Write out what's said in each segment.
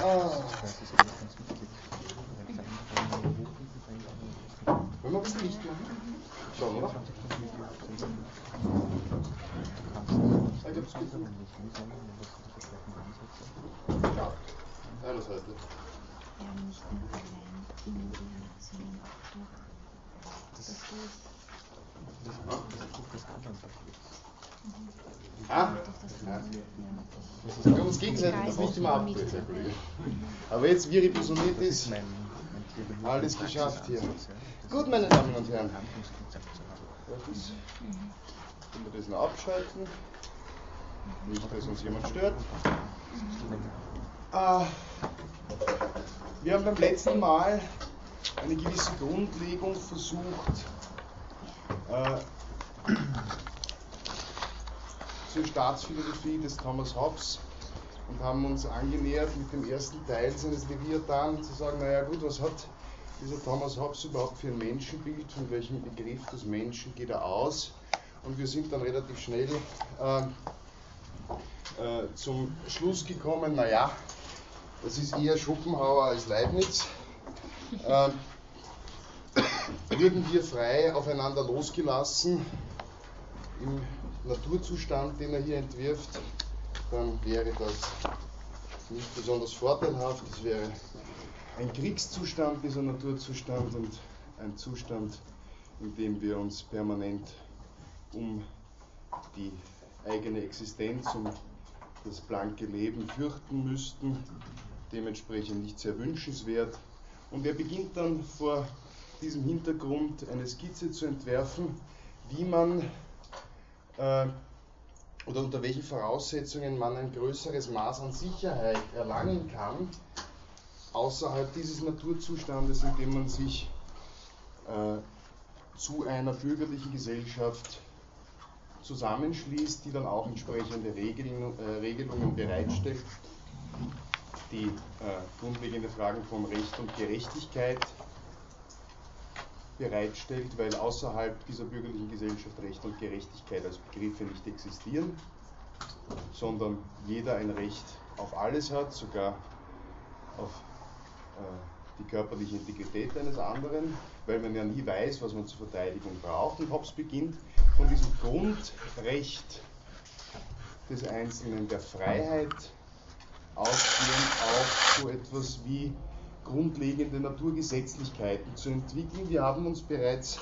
Wollen wir ein bisschen Licht machen? Schon, oder? Ich geht so. Ja, eine Seite. Wir haben nicht nur in Indien, sondern auch durch das Ah, durch das ja. Wir können uns gegenseitig das nicht immer abbilden, Herr Kollege. Aber jetzt Viriposoniert ist, alles geschafft hier. Gut, meine Damen und Herren. Können wir das noch abschalten. Nicht, dass uns jemand stört. Ah, wir haben beim letzten Mal eine gewisse Grundlegung versucht äh, zur Staatsphilosophie des Thomas Hobbes und haben uns angenähert mit dem ersten Teil seines Leviathan zu sagen, naja gut, was hat dieser Thomas Hobbes überhaupt für ein Menschenbild, von welchem Begriff des Menschen geht er aus? Und wir sind dann relativ schnell äh, äh, zum Schluss gekommen, naja, das ist eher Schopenhauer als Leibniz. Äh, würden wir frei aufeinander losgelassen im Naturzustand, den er hier entwirft, dann wäre das nicht besonders vorteilhaft. Es wäre ein Kriegszustand, dieser Naturzustand, und ein Zustand, in dem wir uns permanent um die eigene Existenz, um das blanke Leben fürchten müssten, dementsprechend nicht sehr wünschenswert. Und er beginnt dann vor diesem Hintergrund eine Skizze zu entwerfen, wie man äh, oder unter welchen Voraussetzungen man ein größeres Maß an Sicherheit erlangen kann, außerhalb dieses Naturzustandes, in dem man sich äh, zu einer bürgerlichen Gesellschaft zusammenschließt, die dann auch entsprechende Regeln, äh, Regelungen bereitstellt, die äh, grundlegende Fragen von Recht und Gerechtigkeit bereitstellt, weil außerhalb dieser bürgerlichen Gesellschaft Recht und Gerechtigkeit als Begriffe nicht existieren, sondern jeder ein Recht auf alles hat, sogar auf äh, die körperliche Integrität eines anderen, weil man ja nie weiß, was man zur Verteidigung braucht. Und Hobbes beginnt von diesem Grundrecht des Einzelnen der Freiheit ausgehend auf so etwas wie grundlegende Naturgesetzlichkeiten zu entwickeln. Wir haben uns bereits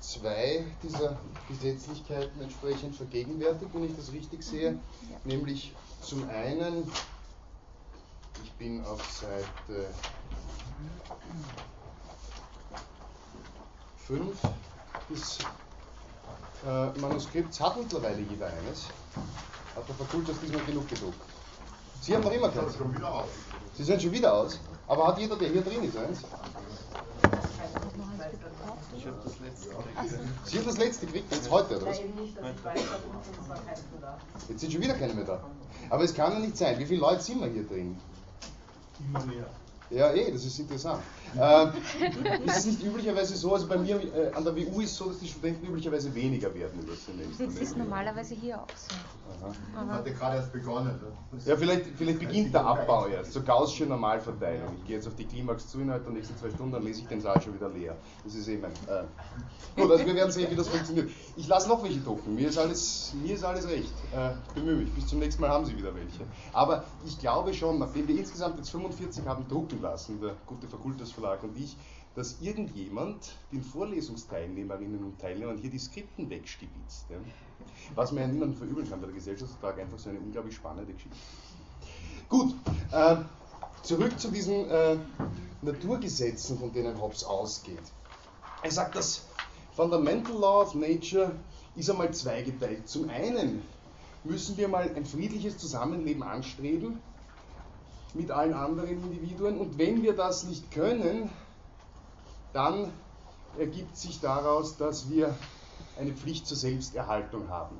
zwei dieser Gesetzlichkeiten entsprechend vergegenwärtigt, wenn ich das richtig sehe, nämlich zum einen, ich bin auf Seite 5 des äh, Manuskripts, hat mittlerweile jeder eines, hat der Fakultas diesmal genug gedruckt. Sie haben noch immer keins. Sie sind schon wieder aus. Aber hat jeder, der hier drin ist, eins? Ich habe das letzte Sie haben das letzte gekriegt, jetzt heute, oder was? Nein, eben nicht, dass ich weiß, dass uns war keins mehr da. Jetzt sind schon wieder keine mehr da. Aber es kann ja nicht sein. Wie viele Leute sind wir hier drin? Immer mehr. Ja, eh, das ist interessant. Äh, ist es nicht üblicherweise so, also bei mir äh, an der WU ist es so, dass die Studenten üblicherweise weniger werden über das Semester. Das ist normalerweise hier auch so. Aha. Hatte gerade erst begonnen. ne? Ja, vielleicht, vielleicht beginnt der Abbau erst, so gaußsche Normalverteilung. Ich gehe jetzt auf die Klimax zu innerhalb der nächsten zwei Stunden, dann lese ich den Saal schon wieder leer. Das ist eh mein. Äh. Gut, also wir werden sehen, wie das funktioniert. Ich lasse noch welche drucken, mir ist alles, mir ist alles recht. Äh, ich bemühe mich, bis zum nächsten Mal haben Sie wieder welche. Aber ich glaube schon, nachdem wir insgesamt jetzt 45 haben drucken lassen, der gute Fakultas Verlag und ich, dass irgendjemand den Vorlesungsteilnehmerinnen und Teilnehmern hier die Skripten wegstibitzt. Ja? Was man ja niemandem verübeln kann, weil der Gesellschaftsvertrag einfach so eine unglaublich spannende Geschichte ist. Gut, äh, zurück zu diesen äh, Naturgesetzen, von denen Hobbes ausgeht. Er sagt, das Fundamental Law of Nature ist einmal zweigeteilt. Zum einen müssen wir mal ein friedliches Zusammenleben anstreben mit allen anderen Individuen und wenn wir das nicht können, dann ergibt sich daraus, dass wir eine Pflicht zur Selbsterhaltung haben.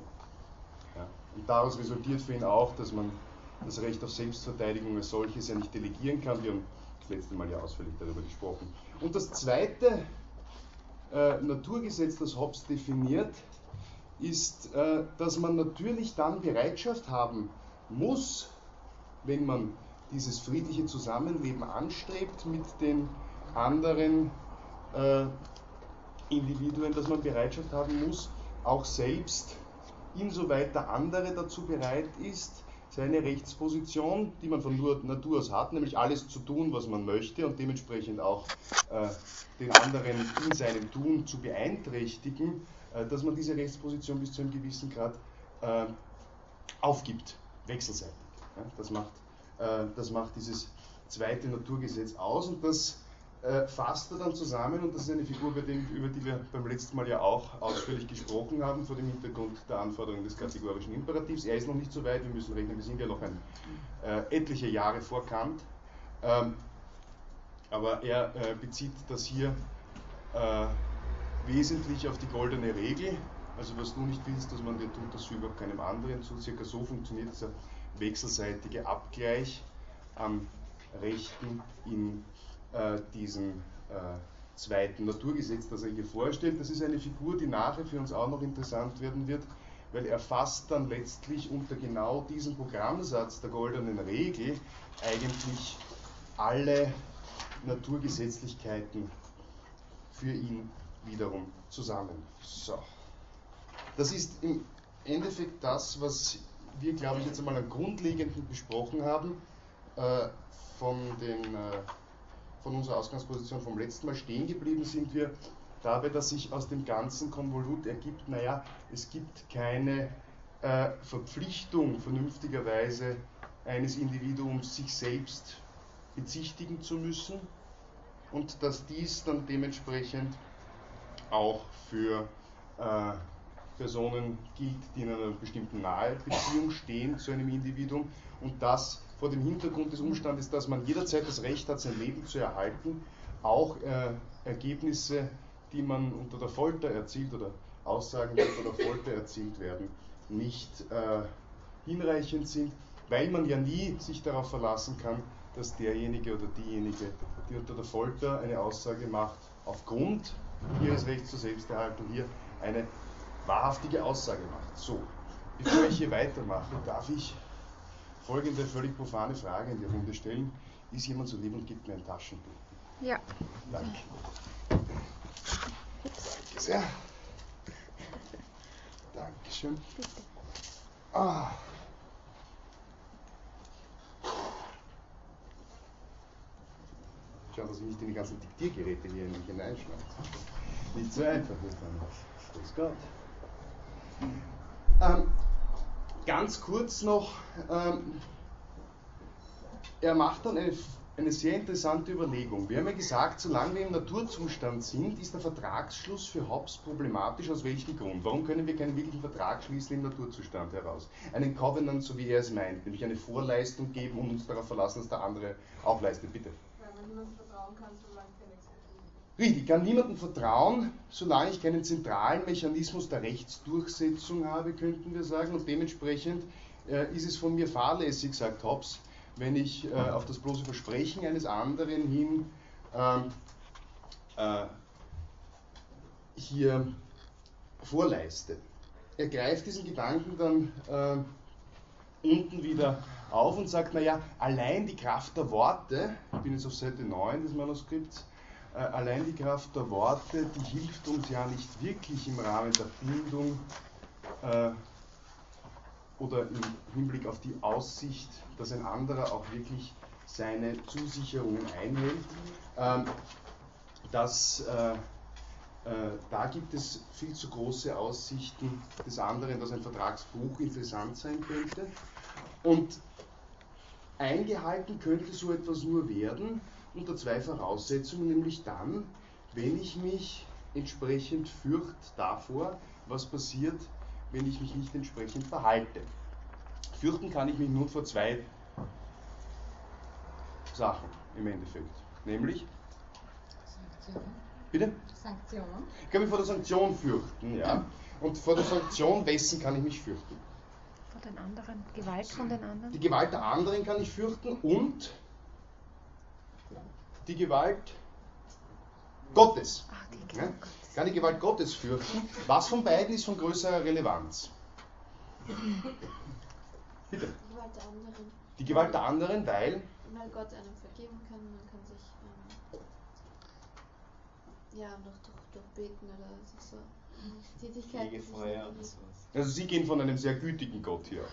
Ja, und daraus resultiert für ihn auch, dass man das Recht auf Selbstverteidigung als solches ja nicht delegieren kann. Wir haben das letzte Mal ja ausführlich darüber gesprochen. Und das zweite äh, Naturgesetz, das Hobbes definiert, ist, äh, dass man natürlich dann Bereitschaft haben muss, wenn man dieses friedliche Zusammenleben anstrebt mit den anderen äh, Individuen, dass man Bereitschaft haben muss, auch selbst, insoweit der andere dazu bereit ist, seine Rechtsposition, die man von Natur aus hat, nämlich alles zu tun, was man möchte und dementsprechend auch äh, den anderen in seinem Tun zu beeinträchtigen, äh, dass man diese Rechtsposition bis zu einem gewissen Grad äh, aufgibt, wechselseitig. Ja, das, macht, das macht dieses zweite Naturgesetz aus und das äh, fasst er dann zusammen und das ist eine Figur, über die, über die wir beim letzten Mal ja auch ausführlich gesprochen haben, vor dem Hintergrund der Anforderungen des kategorischen Imperativs. Er ist noch nicht so weit, wir müssen rechnen, wir sind ja noch ein, äh, etliche Jahre vor Kant. Ähm, aber er äh, bezieht das hier äh, wesentlich auf die goldene Regel. Also was du nicht willst, dass man dir tut, das überhaupt keinem anderen zu. Circa so funktioniert dieser wechselseitige Abgleich am Rechten in äh, diesem äh, zweiten Naturgesetz, das er hier vorstellt. Das ist eine Figur, die nachher für uns auch noch interessant werden wird, weil er fasst dann letztlich unter genau diesem Programmsatz der goldenen Regel eigentlich alle Naturgesetzlichkeiten für ihn wiederum zusammen. So. Das ist im Endeffekt das, was wir, glaube ich, jetzt einmal am Grundlegenden besprochen haben. Äh, von, den, äh, von unserer Ausgangsposition vom letzten Mal stehen geblieben sind wir dabei, dass sich aus dem ganzen Konvolut ergibt, naja, es gibt keine äh, Verpflichtung vernünftigerweise eines Individuums, sich selbst bezichtigen zu müssen und dass dies dann dementsprechend auch für äh, Personen gilt, die in einer bestimmten Nahebeziehung stehen zu einem Individuum. Und das vor dem Hintergrund des Umstandes, dass man jederzeit das Recht hat, sein Leben zu erhalten, auch äh, Ergebnisse, die man unter der Folter erzielt oder Aussagen, die unter der Folter erzielt werden, nicht äh, hinreichend sind, weil man ja nie sich darauf verlassen kann, dass derjenige oder diejenige, die unter der Folter eine Aussage macht, aufgrund ihres Rechts zur Selbsterhaltung hier eine wahrhaftige Aussage macht. So, bevor ich hier weitermache, darf ich folgende völlig profane Frage in die Runde stellen. Ist jemand so lieb und gibt mir ein Taschentuch? Ja. Danke. Danke sehr. Dankeschön. Ah. Schauen, dass ich nicht in die ganzen Diktiergeräte hier hineinschneide. Nicht so einfach ist dann. Grüß Gott. Ähm, ganz kurz noch, ähm, er macht dann eine, eine sehr interessante Überlegung. Wir haben ja gesagt, solange wir im Naturzustand sind, ist der Vertragsschluss für Hobbes problematisch. Aus welchem Grund? Warum können wir keinen wirklichen Vertrag schließen im Naturzustand heraus? Einen Covenant, so wie er es meint, nämlich eine Vorleistung geben und uns darauf verlassen, dass der andere auch leistet. Bitte. Weil man niemandem vertrauen kann, solange Richtig, ich kann niemandem vertrauen, solange ich keinen zentralen Mechanismus der Rechtsdurchsetzung habe, könnten wir sagen. Und dementsprechend äh, ist es von mir fahrlässig, sagt Hobbes, wenn ich äh, auf das bloße Versprechen eines anderen hin ähm, äh, hier vorleiste. Er greift diesen Gedanken dann äh, unten wieder auf und sagt, naja, allein die Kraft der Worte, ich bin jetzt auf Seite 9 des Manuskripts, allein die Kraft der Worte, die hilft uns ja nicht wirklich im Rahmen der Bindung äh, oder im Hinblick auf die Aussicht, dass ein anderer auch wirklich seine Zusicherungen einhält. Ähm, das, äh, äh, da gibt es viel zu große Aussichten des anderen, dass ein Vertragsbruch interessant sein könnte. Und eingehalten könnte so etwas nur werden unter zwei Voraussetzungen, nämlich dann, wenn ich mich entsprechend fürcht davor, was passiert, wenn ich mich nicht entsprechend verhalte. Fürchten kann ich mich nur vor zwei Sachen im Endeffekt. Nämlich, Sanktion. bitte? Sanktion. Ich kann mich vor der Sanktion fürchten, ja. Und vor der Sanktion wessen kann ich mich fürchten? Von den anderen. Gewalt von den anderen. Die Gewalt der anderen kann ich fürchten und die Gewalt Gottes. Ah, die Ja? Kann die Gewalt Gottes fürchten. Was von beiden ist von größerer Relevanz? Bitte. Gewalt der anderen. Die Gewalt der anderen, weil weil Gott einem vergeben kann, man kann sich ähm, ja durch, durch, durch Beten oder so, Fegefeuer und sowas. Also Sie gehen von einem sehr gütigen Gott hier.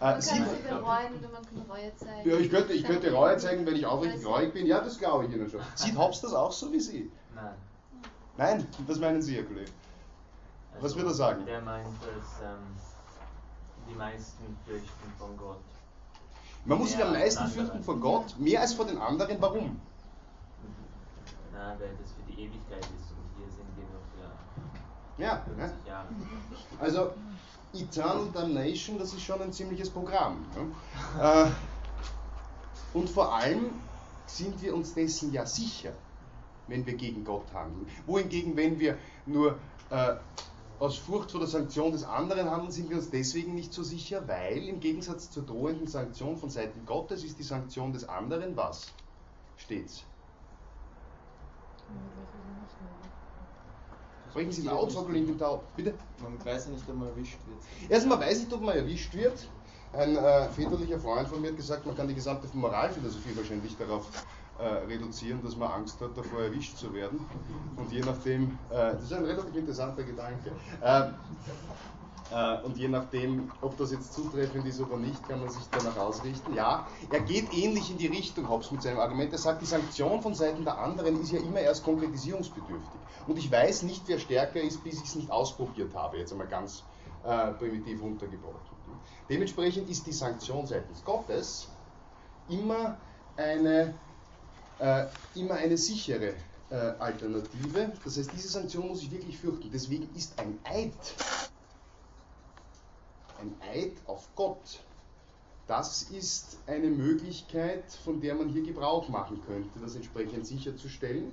Man äh, kann Sie, bereuen oder man kann Reue zeigen. ja, ich könnte, ich könnte Reue zeigen, wenn ich aufrichtig reuig bin. Ja, das glaube ich Ihnen schon. Sieht Hobbes das auch so wie Sie? Nein. Nein, was meinen Sie, Herr Kollege? Was Also, wird er sagen? Der meint, dass ähm, die meisten fürchten von Gott. Man muss sich am meisten fürchten vor Gott, mehr als vor den anderen. Warum? Na, weil das für die Ewigkeit ist und hier sind wir nur für Ja, 50 ne? Also Eternal Damnation, das ist schon ein ziemliches Programm. Ne? Äh, und vor allem sind wir uns dessen ja sicher, wenn wir gegen Gott handeln. Wohingegen, wenn wir nur äh, aus Furcht vor der Sanktion des anderen handeln, sind wir uns deswegen nicht so sicher, weil im Gegensatz zur drohenden Sanktion von Seiten Gottes ist die Sanktion des anderen was? Steht's. Sprechen Sie laut, Frau Kollegin Tau. Bitte? Man weiß ja nicht, ob man erwischt wird. Erstmal weiß ich, ob man erwischt wird. Ein äh, väterlicher Freund von mir hat gesagt, man kann die gesamte Moralphilosophie wahrscheinlich darauf äh, reduzieren, dass man Angst hat, davor erwischt zu werden. Und je nachdem, äh, das ist ein relativ interessanter Gedanke. Äh, und je nachdem, ob das jetzt zutreffend ist oder nicht, kann man sich danach ausrichten. Ja, er geht ähnlich in die Richtung, Hobbes, mit seinem Argument. Er sagt, die Sanktion von Seiten der anderen ist ja immer erst konkretisierungsbedürftig. Und ich weiß nicht, wer stärker ist, bis ich es nicht ausprobiert habe. Jetzt einmal ganz äh, primitiv runtergebrochen. Dementsprechend ist die Sanktion seitens Gottes immer eine, äh, immer eine sichere äh, Alternative. Das heißt, diese Sanktion muss ich wirklich fürchten. Deswegen ist ein Eid, ein Eid auf Gott, das ist eine Möglichkeit, von der man hier Gebrauch machen könnte, das entsprechend sicherzustellen,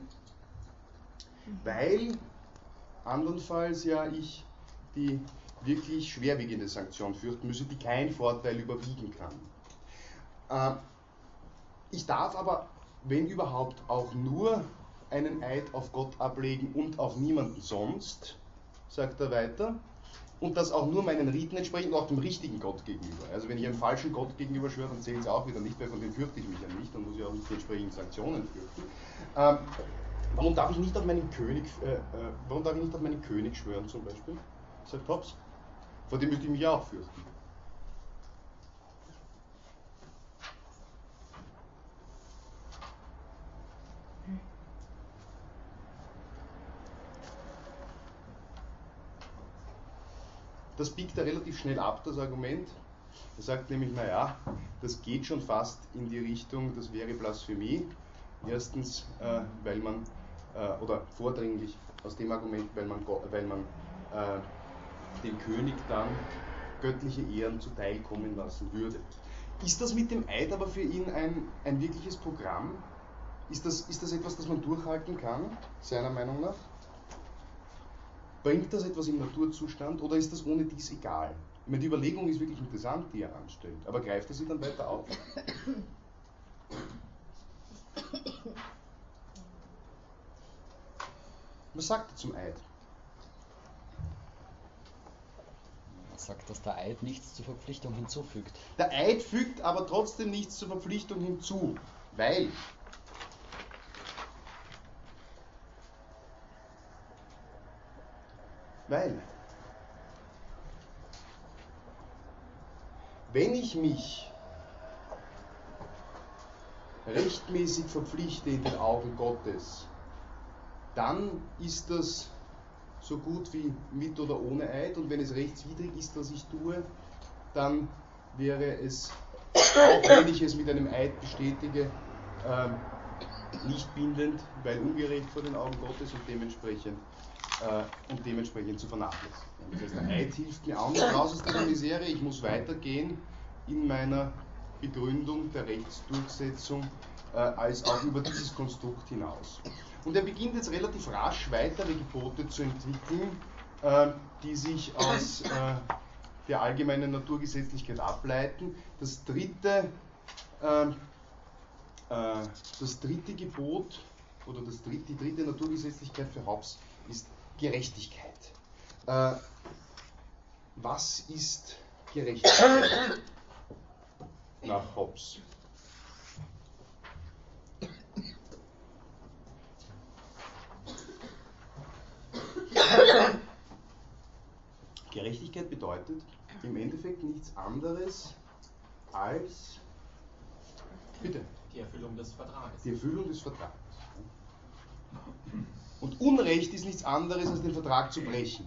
weil andernfalls ja ich die wirklich schwerwiegende Sanktion fürchten müsse, die keinen Vorteil überwiegen kann. Äh, ich darf aber, wenn überhaupt, auch nur einen Eid auf Gott ablegen und auf niemanden sonst, sagt er weiter, und das auch nur meinen Riten entsprechend, auch dem richtigen Gott gegenüber. Also wenn ich einem falschen Gott gegenüber schwöre, dann zählt es auch wieder nicht, weil von dem fürchte ich mich ja nicht, dann muss ich auch nicht die entsprechenden Sanktionen fürchten. Ähm, warum darf ich nicht auf meinen König, äh, äh, warum darf ich nicht auf meinen König schwören zum Beispiel? Sagt Hobbes. Vor dem müsste ich mich auch fürchten. Das biegt er relativ schnell ab, das Argument. Er sagt nämlich, naja, das geht schon fast in die Richtung, das wäre Blasphemie. Erstens, äh, weil man, äh, oder vordringlich aus dem Argument, weil man, weil man äh, dem König dann göttliche Ehren zuteilkommen lassen würde. Ist das mit dem Eid aber für ihn ein, ein wirkliches Programm? Ist das, ist das etwas, das man durchhalten kann, seiner Meinung nach? Bringt das etwas im Naturzustand oder ist das ohne dies egal? Ich meine, die Überlegung ist wirklich interessant, die er anstellt, aber greift er sie dann weiter auf? Was sagt er zum Eid? Er sagt, dass der Eid nichts zur Verpflichtung hinzufügt. Der Eid fügt aber trotzdem nichts zur Verpflichtung hinzu, weil weil wenn ich mich rechtmäßig verpflichte in den Augen Gottes, dann ist das so gut wie mit oder ohne Eid. Und wenn es rechtswidrig ist, was ich tue, dann wäre es, auch wenn ich es mit einem Eid bestätige, ähm, nicht bindend, weil ungerecht vor den Augen Gottes und dementsprechend, äh, und dementsprechend zu vernachlässigen. Das heißt, der Eid hilft mir auch nicht raus aus dieser Misere, ich muss weitergehen in meiner Begründung der Rechtsdurchsetzung äh, als auch über dieses Konstrukt hinaus. Und er beginnt jetzt relativ rasch weitere Gebote zu entwickeln, äh, die sich aus äh, der allgemeinen Naturgesetzlichkeit ableiten. Das dritte, ähm, äh, das dritte Gebot oder das dritte, die dritte Naturgesetzlichkeit für Hobbes ist Gerechtigkeit. Äh, was ist Gerechtigkeit nach Hobbes? Hobbes. Gerechtigkeit bedeutet im Endeffekt nichts anderes als bitte Die Erfüllung des Vertrages. die Erfüllung des Vertrages. Und Unrecht ist nichts anderes als den Vertrag zu brechen.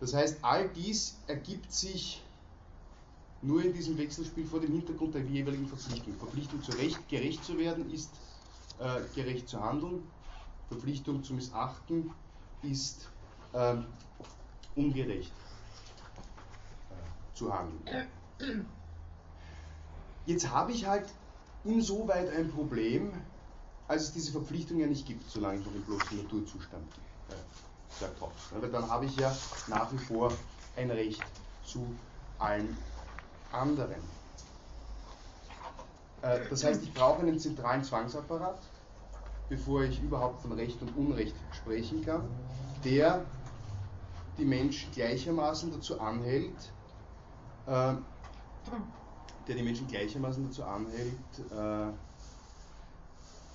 Das heißt, all dies ergibt sich nur in diesem Wechselspiel vor dem Hintergrund der jeweiligen Verpflichtung. Verpflichtung zu Recht, gerecht zu werden ist äh, gerecht zu handeln. Verpflichtung zu missachten ist äh, ungerecht äh, zu handeln. Jetzt habe ich halt insoweit ein Problem, als es diese Verpflichtung ja nicht gibt, solange ich noch im bloßen Naturzustand äh, Hobbes. Weil dann habe ich ja nach wie vor ein Recht zu allen anderen. Äh, das heißt, ich brauche einen zentralen Zwangsapparat, bevor ich überhaupt von Recht und Unrecht sprechen kann, der die Menschen gleichermaßen dazu anhält, äh, der die Menschen gleichermaßen dazu anhält, äh,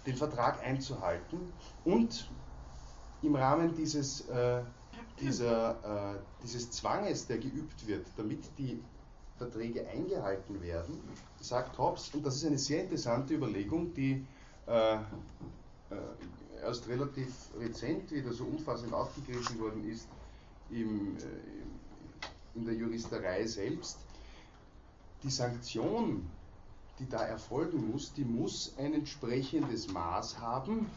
den Vertrag einzuhalten und im Rahmen dieses, äh, dieser, äh, dieses Zwanges, der geübt wird, damit die Verträge eingehalten werden, sagt Hobbes, und das ist eine sehr interessante Überlegung, die äh, äh, erst relativ rezent wieder so umfassend aufgegriffen worden ist im, äh, in der Juristerei selbst, die Sanktion, die da erfolgen muss, die muss ein entsprechendes Maß haben,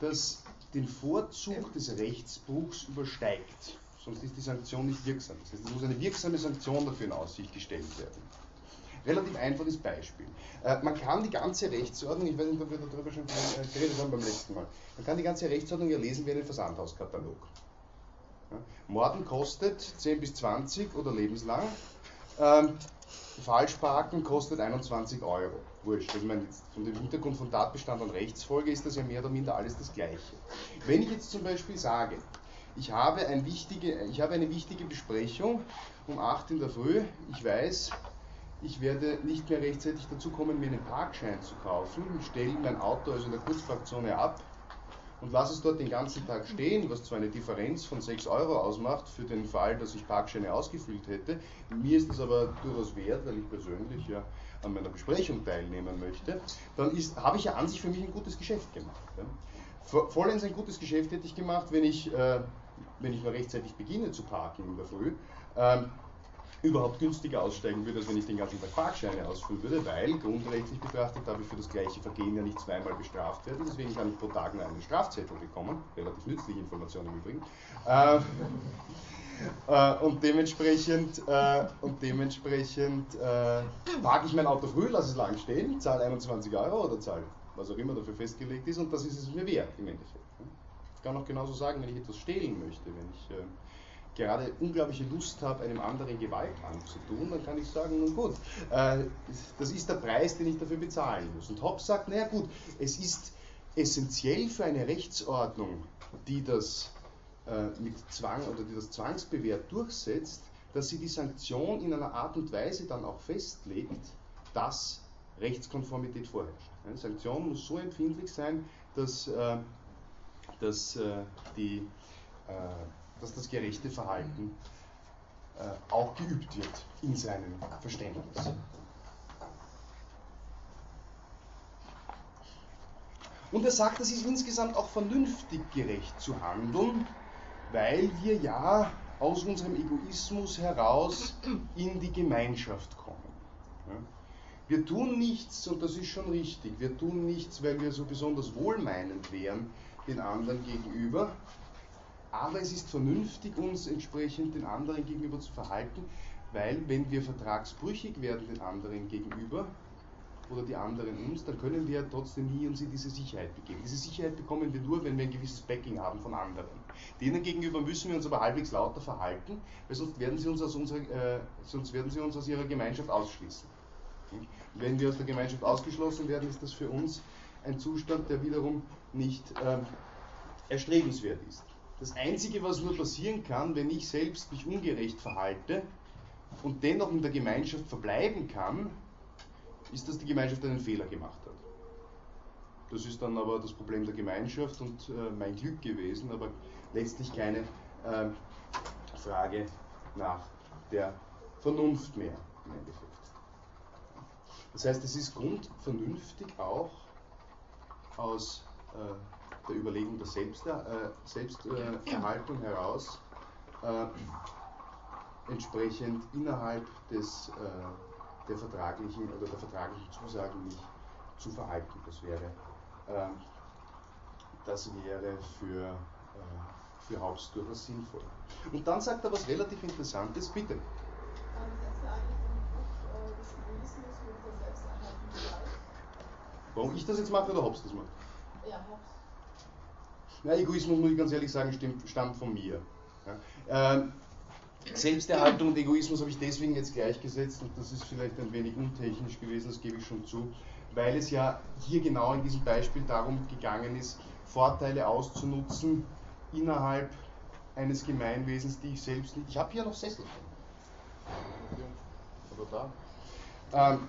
das den Vorzug des Rechtsbruchs übersteigt. Sonst ist die Sanktion nicht wirksam. Das heißt, es muss eine wirksame Sanktion dafür in Aussicht gestellt werden. Relativ einfaches Beispiel. Äh, man kann die ganze Rechtsordnung, ich weiß nicht, ob wir darüber schon geredet haben beim letzten Mal, man kann die ganze Rechtsordnung ja lesen wie einen Versandhauskatalog. Morden kostet 10 bis 20 oder lebenslang. Falschparken kostet 21 Euro. Wurscht. Also ich meine, von dem Hintergrund von Tatbestand und Rechtsfolge ist das ja mehr oder minder alles das Gleiche. Wenn ich jetzt zum Beispiel sage, ich habe, ein wichtige, ich habe eine wichtige Besprechung um 8 in der Früh, ich weiß, ich werde nicht mehr rechtzeitig dazu kommen, mir einen Parkschein zu kaufen, stelle mein Auto also in der Kurzparkzone ab und lasse es dort den ganzen Tag stehen, was zwar eine Differenz von 6 Euro ausmacht für den Fall, dass ich Parkscheine ausgefüllt hätte. Mir ist das aber durchaus wert, weil ich persönlich ja an meiner Besprechung teilnehmen möchte. Dann ist, habe ich ja an sich für mich ein gutes Geschäft gemacht. Vollends ein gutes Geschäft hätte ich gemacht, wenn ich, äh, wenn ich nur rechtzeitig beginne zu parken in der Früh. Ähm, überhaupt günstiger aussteigen würde, als wenn ich den ganzen Tag Parkscheine ausfüllen würde, weil grundrechtlich betrachtet darf ich für das gleiche Vergehen ja nicht zweimal bestraft werden, deswegen kann ich pro Tag nur einen Strafzettel bekommen, relativ nützliche Information im Übrigen. Äh, äh, und dementsprechend, äh, und dementsprechend äh, parke ich mein Auto früh, lasse es lang stehen, zahle 21 Euro oder zahle was auch immer dafür festgelegt ist und das ist es mir wert im Endeffekt. Ich kann auch genauso sagen, wenn ich etwas stehlen möchte, wenn ich äh, gerade unglaubliche Lust habe, einem anderen Gewalt anzutun, dann kann ich sagen, nun gut, äh, das ist der Preis, den ich dafür bezahlen muss. Und Hobbes sagt, naja gut, es ist essentiell für eine Rechtsordnung, die das äh, mit Zwang oder die das Zwangsbewehrt durchsetzt, dass sie die Sanktion in einer Art und Weise dann auch festlegt, dass Rechtskonformität vorherrscht. Eine Sanktion muss so empfindlich sein, dass, äh, dass die dass das gerechte Verhalten äh, auch geübt wird in seinem Verständnis. Und er sagt, es ist insgesamt auch vernünftig gerecht zu handeln, weil wir ja aus unserem Egoismus heraus in die Gemeinschaft kommen. Wir tun nichts, und das ist schon richtig, wir tun nichts, weil wir so besonders wohlmeinend wären den anderen gegenüber, aber es ist vernünftig, uns entsprechend den anderen gegenüber zu verhalten, weil wenn wir vertragsbrüchig werden den anderen gegenüber oder die anderen uns, dann können wir trotzdem nie uns in diese Sicherheit begeben. Diese Sicherheit bekommen wir nur, wenn wir ein gewisses Backing haben von anderen. Denen gegenüber müssen wir uns aber halbwegs lauter verhalten, weil sonst werden sie uns aus, unserer, äh, sonst werden sie uns aus ihrer Gemeinschaft ausschließen. Wenn wir aus der Gemeinschaft ausgeschlossen werden, ist das für uns ein Zustand, der wiederum nicht äh, erstrebenswert ist. Das Einzige, was nur passieren kann, wenn ich selbst mich ungerecht verhalte, und dennoch in der Gemeinschaft verbleiben kann, ist, dass die Gemeinschaft einen Fehler gemacht hat. Das ist dann aber das Problem der Gemeinschaft und äh, mein Glück gewesen, aber letztlich keine äh, Frage nach der Vernunft mehr im Endeffekt. Das heißt, es ist grundvernünftig auch aus äh, der Überlegung der Selbster, äh, Selbsterhaltung heraus äh, entsprechend innerhalb des, äh, der vertraglichen oder der vertraglichen Zusagen mich zu verhalten. Das wäre, ähm, das wäre für, äh, für Hobbes durchaus sinnvoll. Und dann sagt er was relativ Interessantes, bitte. Ähm, gleich? Warum ich das jetzt mache oder Hobbes das macht? Ja, Hobbes. Na, Egoismus, muss ich ganz ehrlich sagen, stammt von mir. Ja. Ähm, Selbsterhaltung und Egoismus habe ich deswegen jetzt gleichgesetzt und das ist vielleicht ein wenig untechnisch gewesen, das gebe ich schon zu, weil es ja hier genau in diesem Beispiel darum gegangen ist, Vorteile auszunutzen innerhalb eines Gemeinwesens, die ich selbst nicht. Ich habe hier noch Sessel. Oder da. Ähm,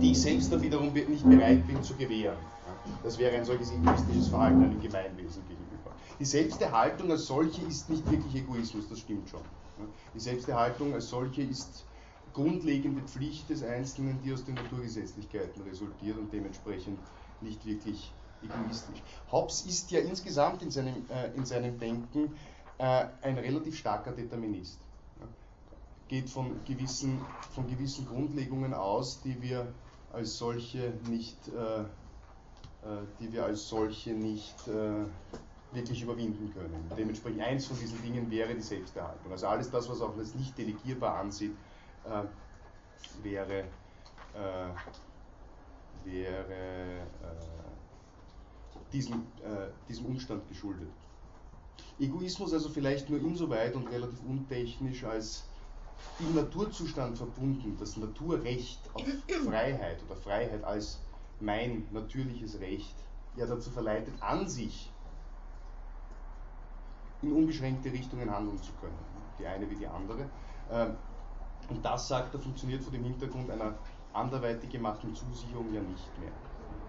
die ich selbst da wiederum nicht bereit bin zu gewähren. Das wäre ein solches egoistisches Verhalten einem Gemeinwesen gegenüber. Die Selbsterhaltung als solche ist nicht wirklich Egoismus, das stimmt schon. Die Selbsterhaltung als solche ist grundlegende Pflicht des Einzelnen, die aus den Naturgesetzlichkeiten resultiert und dementsprechend nicht wirklich egoistisch. Hobbes ist ja insgesamt in seinem, äh, in seinem Denken äh, ein relativ starker Determinist. Geht von gewissen, von gewissen Grundlegungen aus, die wir als solche nicht, äh, die wir als solche nicht äh, wirklich überwinden können. Dementsprechend eins von diesen Dingen wäre die Selbsterhaltung. Also alles das, was auch als nicht delegierbar ansieht, äh, wäre, äh, wäre äh, diesem, äh, diesem Umstand geschuldet. Egoismus also vielleicht nur insoweit und relativ untechnisch als im Naturzustand verbunden, das Naturrecht auf Freiheit oder Freiheit als mein natürliches Recht ja dazu verleitet, an sich in unbeschränkte Richtungen handeln zu können. Die eine wie die andere. Ähm, und das, sagt er, funktioniert vor dem Hintergrund einer anderweitig gemachten Zusicherung ja nicht mehr.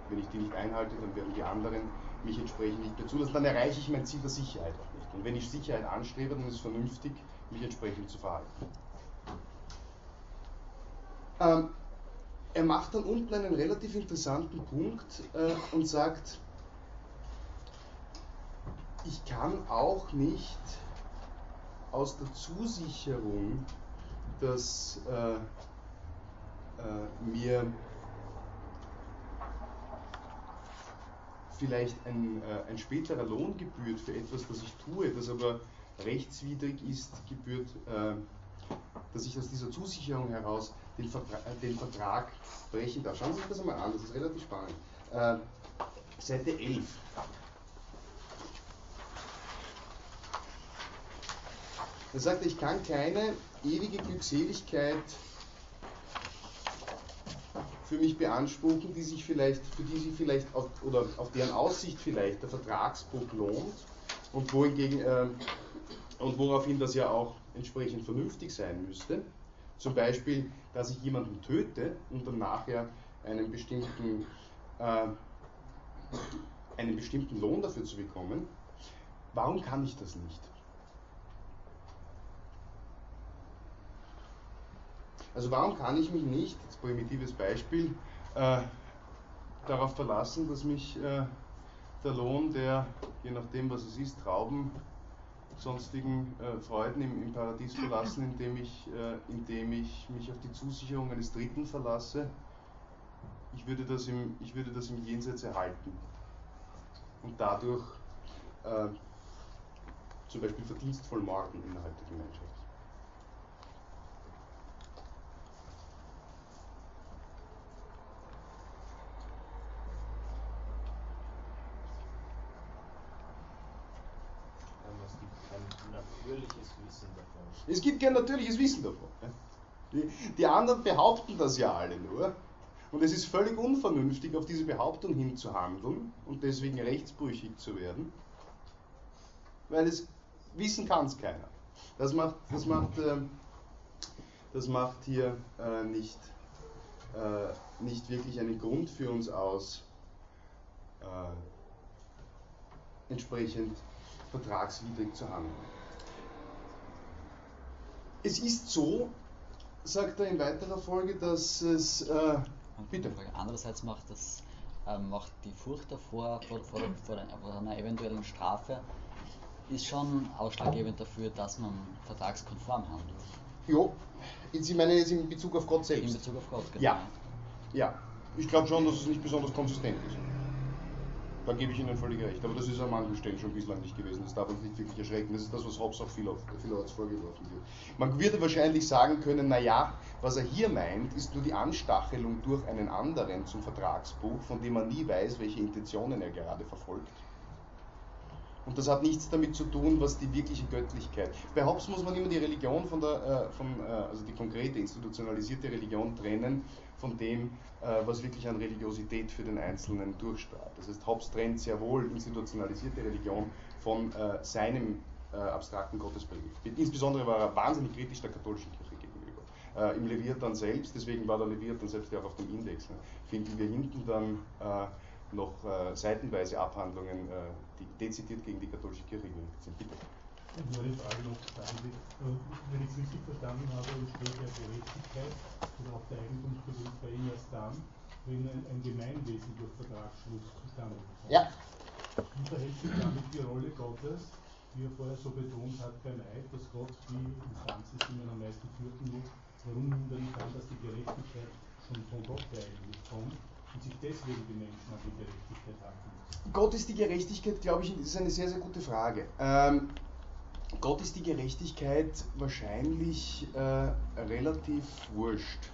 Wenn ich die nicht einhalte, dann werden die anderen mich entsprechend nicht mehr zulassen. Dann erreiche ich mein Ziel der Sicherheit auch nicht. Und wenn ich Sicherheit anstrebe, dann ist es vernünftig, mich entsprechend zu verhalten. Ähm, er macht dann unten einen relativ interessanten Punkt äh, und sagt, ich kann auch nicht aus der Zusicherung, dass äh, äh, mir vielleicht ein, äh, ein späterer Lohn gebührt für etwas, das ich tue, das aber rechtswidrig ist, gebührt, äh, dass ich aus dieser Zusicherung heraus den, Vertra äh, den, Vertrag brechen darf. Schauen Sie sich das einmal an, das ist relativ spannend. Äh, Seite 11. Er sagt, ich kann keine ewige Glückseligkeit für mich beanspruchen, die sich vielleicht, für die sich vielleicht auf, oder auf deren Aussicht vielleicht der Vertragsbruch lohnt und wohingegen äh, und woraufhin das ja auch entsprechend vernünftig sein müsste. Zum Beispiel, dass ich jemanden töte und dann nachher einen bestimmten, äh, einen bestimmten Lohn dafür zu bekommen. Warum kann ich das nicht? Also warum kann ich mich nicht, als primitives Beispiel, äh, darauf verlassen, dass mich äh, der Lohn der, je nachdem was es ist, Trauben, sonstigen äh, Freuden im, im, Paradies verlassen, indem ich, äh, indem ich mich auf die Zusicherung eines Dritten verlasse, ich würde das im, ich würde das im Jenseits erhalten und dadurch äh, zum Beispiel verdienstvoll morden innerhalb der Gemeinschaft. natürliches Wissen davon. Kein natürliches Wissen davon. Die, die anderen behaupten das ja alle nur. Und es ist völlig unvernünftig, auf diese Behauptung hinzuhandeln und deswegen rechtsbrüchig zu werden, weil es wissen kann es keiner. Das macht, das macht, äh, das macht hier äh, nicht, äh, nicht wirklich einen Grund für uns aus, äh, entsprechend vertragswidrig zu handeln. Es ist so, sagt er in weiterer Folge, dass es. Äh, bitte. Andererseits macht das ähm, macht die Furcht davor vor, vor, vor, einer eventuellen Strafe ist schon ausschlaggebend dafür, dass man vertragskonform handelt. Jo, ich meine jetzt in Bezug auf Gott selbst. In Bezug auf Gott, genau. Ja, ja. Ich glaube schon, dass es nicht besonders konsistent ist. Da gebe ich Ihnen völlig recht. Aber das ist an manchen Stellen schon bislang nicht gewesen. Das darf uns nicht wirklich erschrecken. Das ist das, was Hobbes auch vielerorts, vorgeworfen wird. Man würde wahrscheinlich sagen können, naja, was er hier meint, ist nur die Anstachelung durch einen anderen zum Vertragsbruch, von dem man nie weiß, welche Intentionen er gerade verfolgt. Und das hat nichts damit zu tun, was die wirkliche Göttlichkeit. Bei Hobbes muss man immer die Religion von der, äh, von, äh, also die konkrete institutionalisierte Religion trennen von dem, äh, was wirklich an Religiosität für den Einzelnen durchstrahlt. Das heißt, Hobbes trennt sehr wohl institutionalisierte Religion von äh, seinem äh, abstrakten Gottesbegriff. Insbesondere war er wahnsinnig kritisch der katholischen Kirche gegenüber. Äh, Im Leviathan selbst, deswegen war der Leviathan selbst ja auch auf dem Index, ne, finden wir hinten dann noch seitenweise Abhandlungen die dezidiert gegen die katholische Kirche gerichtet sind. Bitte. Nur eine Frage noch, wenn ich es richtig verstanden habe, entsteht ja Gerechtigkeit oder auch der Eigentumsbegriff bei Ihnen erst dann, wenn ein, ein Gemeinwesen durch Vertragsschluss zustande kommt. Ja. Wie verhält sich damit die Rolle Gottes, wie er vorher so betont hat beim Eid, dass Gott die Instanz ist, die man am meisten fürchten muss? Warum nimmt er nicht an, dass die Gerechtigkeit schon von Gott eigentlich kommt und sich deswegen die Menschen an die Gerechtigkeit halten? Gott ist die Gerechtigkeit, glaube ich, ist eine sehr, sehr gute Frage. Ähm, Gott ist die Gerechtigkeit wahrscheinlich äh, relativ wurscht,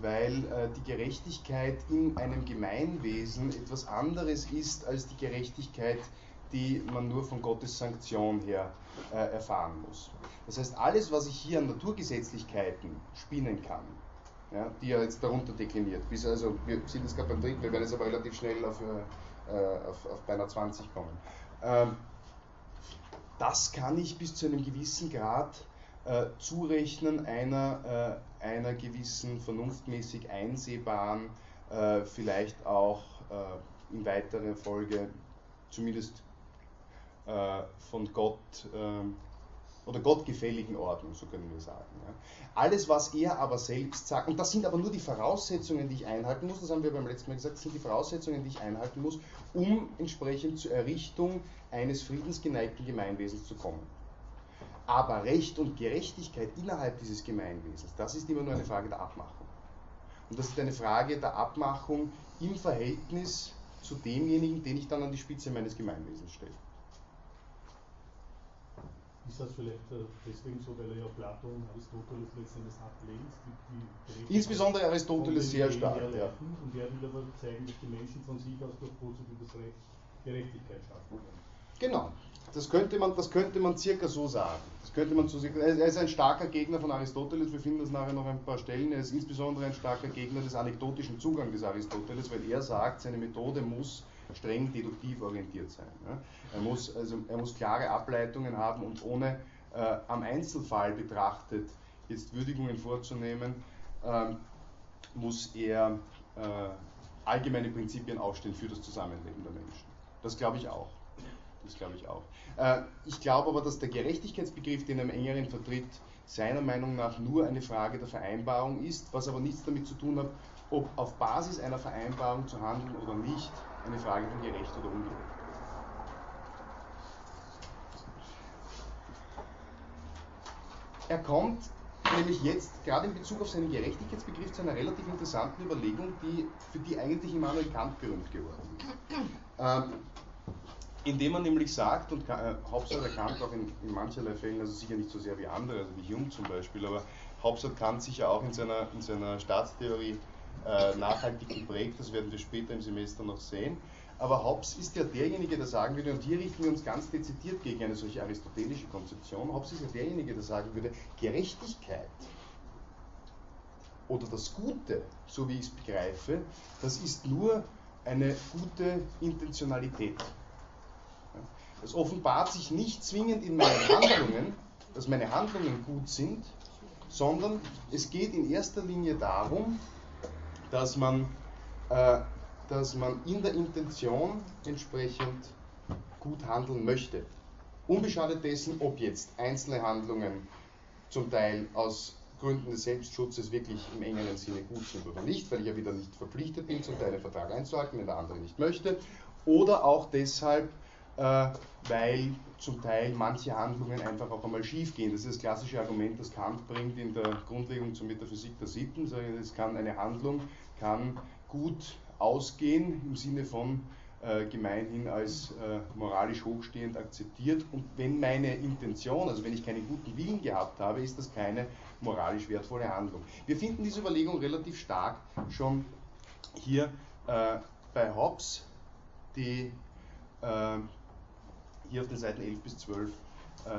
weil äh, die Gerechtigkeit in einem Gemeinwesen etwas anderes ist als die Gerechtigkeit, die man nur von Gottes Sanktion her äh, erfahren muss. Das heißt, alles, was ich hier an Naturgesetzlichkeiten spinnen kann, ja, die er jetzt darunter dekliniert, bis also, wir sind jetzt gerade beim dritten, wir werden jetzt aber relativ schnell auf äh, auf, auf beinahe 20 kommen. Ähm, das kann ich bis zu einem gewissen Grad äh, zurechnen einer, äh, einer gewissen vernunftmäßig einsehbaren, äh, vielleicht auch äh, in weiterer Folge zumindest äh, von Gott ähm, oder gottgefälligen Ordnung, so können wir sagen. Ja. Alles, was er aber selbst sagt, und das sind aber nur die Voraussetzungen, die ich einhalten muss, das haben wir beim letzten Mal gesagt, sind die Voraussetzungen, die ich einhalten muss, um entsprechend zur Errichtung eines friedensgeneigten Gemeinwesens zu kommen. Aber Recht und Gerechtigkeit innerhalb dieses Gemeinwesens, das ist immer nur eine Frage der Abmachung. Und das ist eine Frage der Abmachung im Verhältnis zu demjenigen, den ich dann an die Spitze meines Gemeinwesens stelle. Ist das vielleicht äh, deswegen so, weil er ja Platon und Aristoteles letztendlich ablehnt? Die, die Insbesondere Aristoteles sehr stark. Ja. Und er will aber zeigen, dass die Menschen von sich aus durch positives Recht Gerechtigkeit schaffen können. Genau. Das könnte, man, das könnte man circa so sagen. Das könnte man so Er ist ein starker Gegner von Aristoteles, wir finden das nachher noch ein paar Stellen. Er ist insbesondere ein starker Gegner des anekdotischen Zugangs des Aristoteles, weil er sagt, seine Methode muss streng deduktiv orientiert sein. Er, muss, also, er muss klare Ableitungen haben und ohne äh, am Einzelfall betrachtet jetzt Würdigungen vorzunehmen, äh, muss er äh, allgemeine Prinzipien aufstellen für das Zusammenleben der Menschen. Das glaube ich auch. Das glaube ich auch. Äh, ich glaube aber, dass der Gerechtigkeitsbegriff, den er im engeren vertritt, seiner Meinung nach nur eine Frage der Vereinbarung ist, was aber nichts damit zu tun hat, ob auf Basis einer Vereinbarung zu handeln oder nicht, eine Frage von gerecht oder ungerecht. Er kommt nämlich jetzt gerade in Bezug auf seinen Gerechtigkeitsbegriff zu einer relativ interessanten Überlegung, die, für die eigentlich Immanuel Kant berühmt geworden ist. Ähm, indem man nämlich sagt, und äh, hat Kant auch in, in mancherlei Fällen, also sicher nicht so sehr wie andere, also wie Hume zum Beispiel, aber hat Kant sicher auch in seiner, in seiner Staatstheorie äh, nachhaltig geprägt, das werden wir später im Semester noch sehen. Aber Hobbes ist ja derjenige, der sagen würde, und hier richten wir uns ganz dezidiert gegen eine solche aristotelische Konzeption, Hobbes ist ja derjenige, der sagen würde, Gerechtigkeit oder das Gute, so wie ich es begreife, das ist nur eine gute Intentionalität. Es offenbart sich nicht zwingend in meinen Handlungen, dass meine Handlungen gut sind, sondern es geht in erster Linie darum, dass man, äh, dass man in der Intention entsprechend gut handeln möchte. Unbeschadet dessen, ob jetzt einzelne Handlungen zum Teil aus Gründen des Selbstschutzes wirklich im engeren Sinne gut sind oder nicht, weil ich ja wieder nicht verpflichtet bin, zum Teil den Vertrag einzuhalten, wenn der andere nicht möchte, oder auch deshalb, äh, weil zum Teil manche Handlungen einfach auch einmal schief gehen. Das ist das klassische Argument, das Kant bringt in der Grundlegung zur Metaphysik der Sitten. Es kann eine Handlung kann gut ausgehen im Sinne von äh, gemeinhin als äh, moralisch hochstehend akzeptiert. Und wenn meine Intention, also wenn ich keinen guten Willen gehabt habe, ist das keine moralisch wertvolle Handlung. Wir finden diese Überlegung relativ stark schon hier äh, bei Hobbes, die äh, hier auf den Seiten 11 bis 12 äh,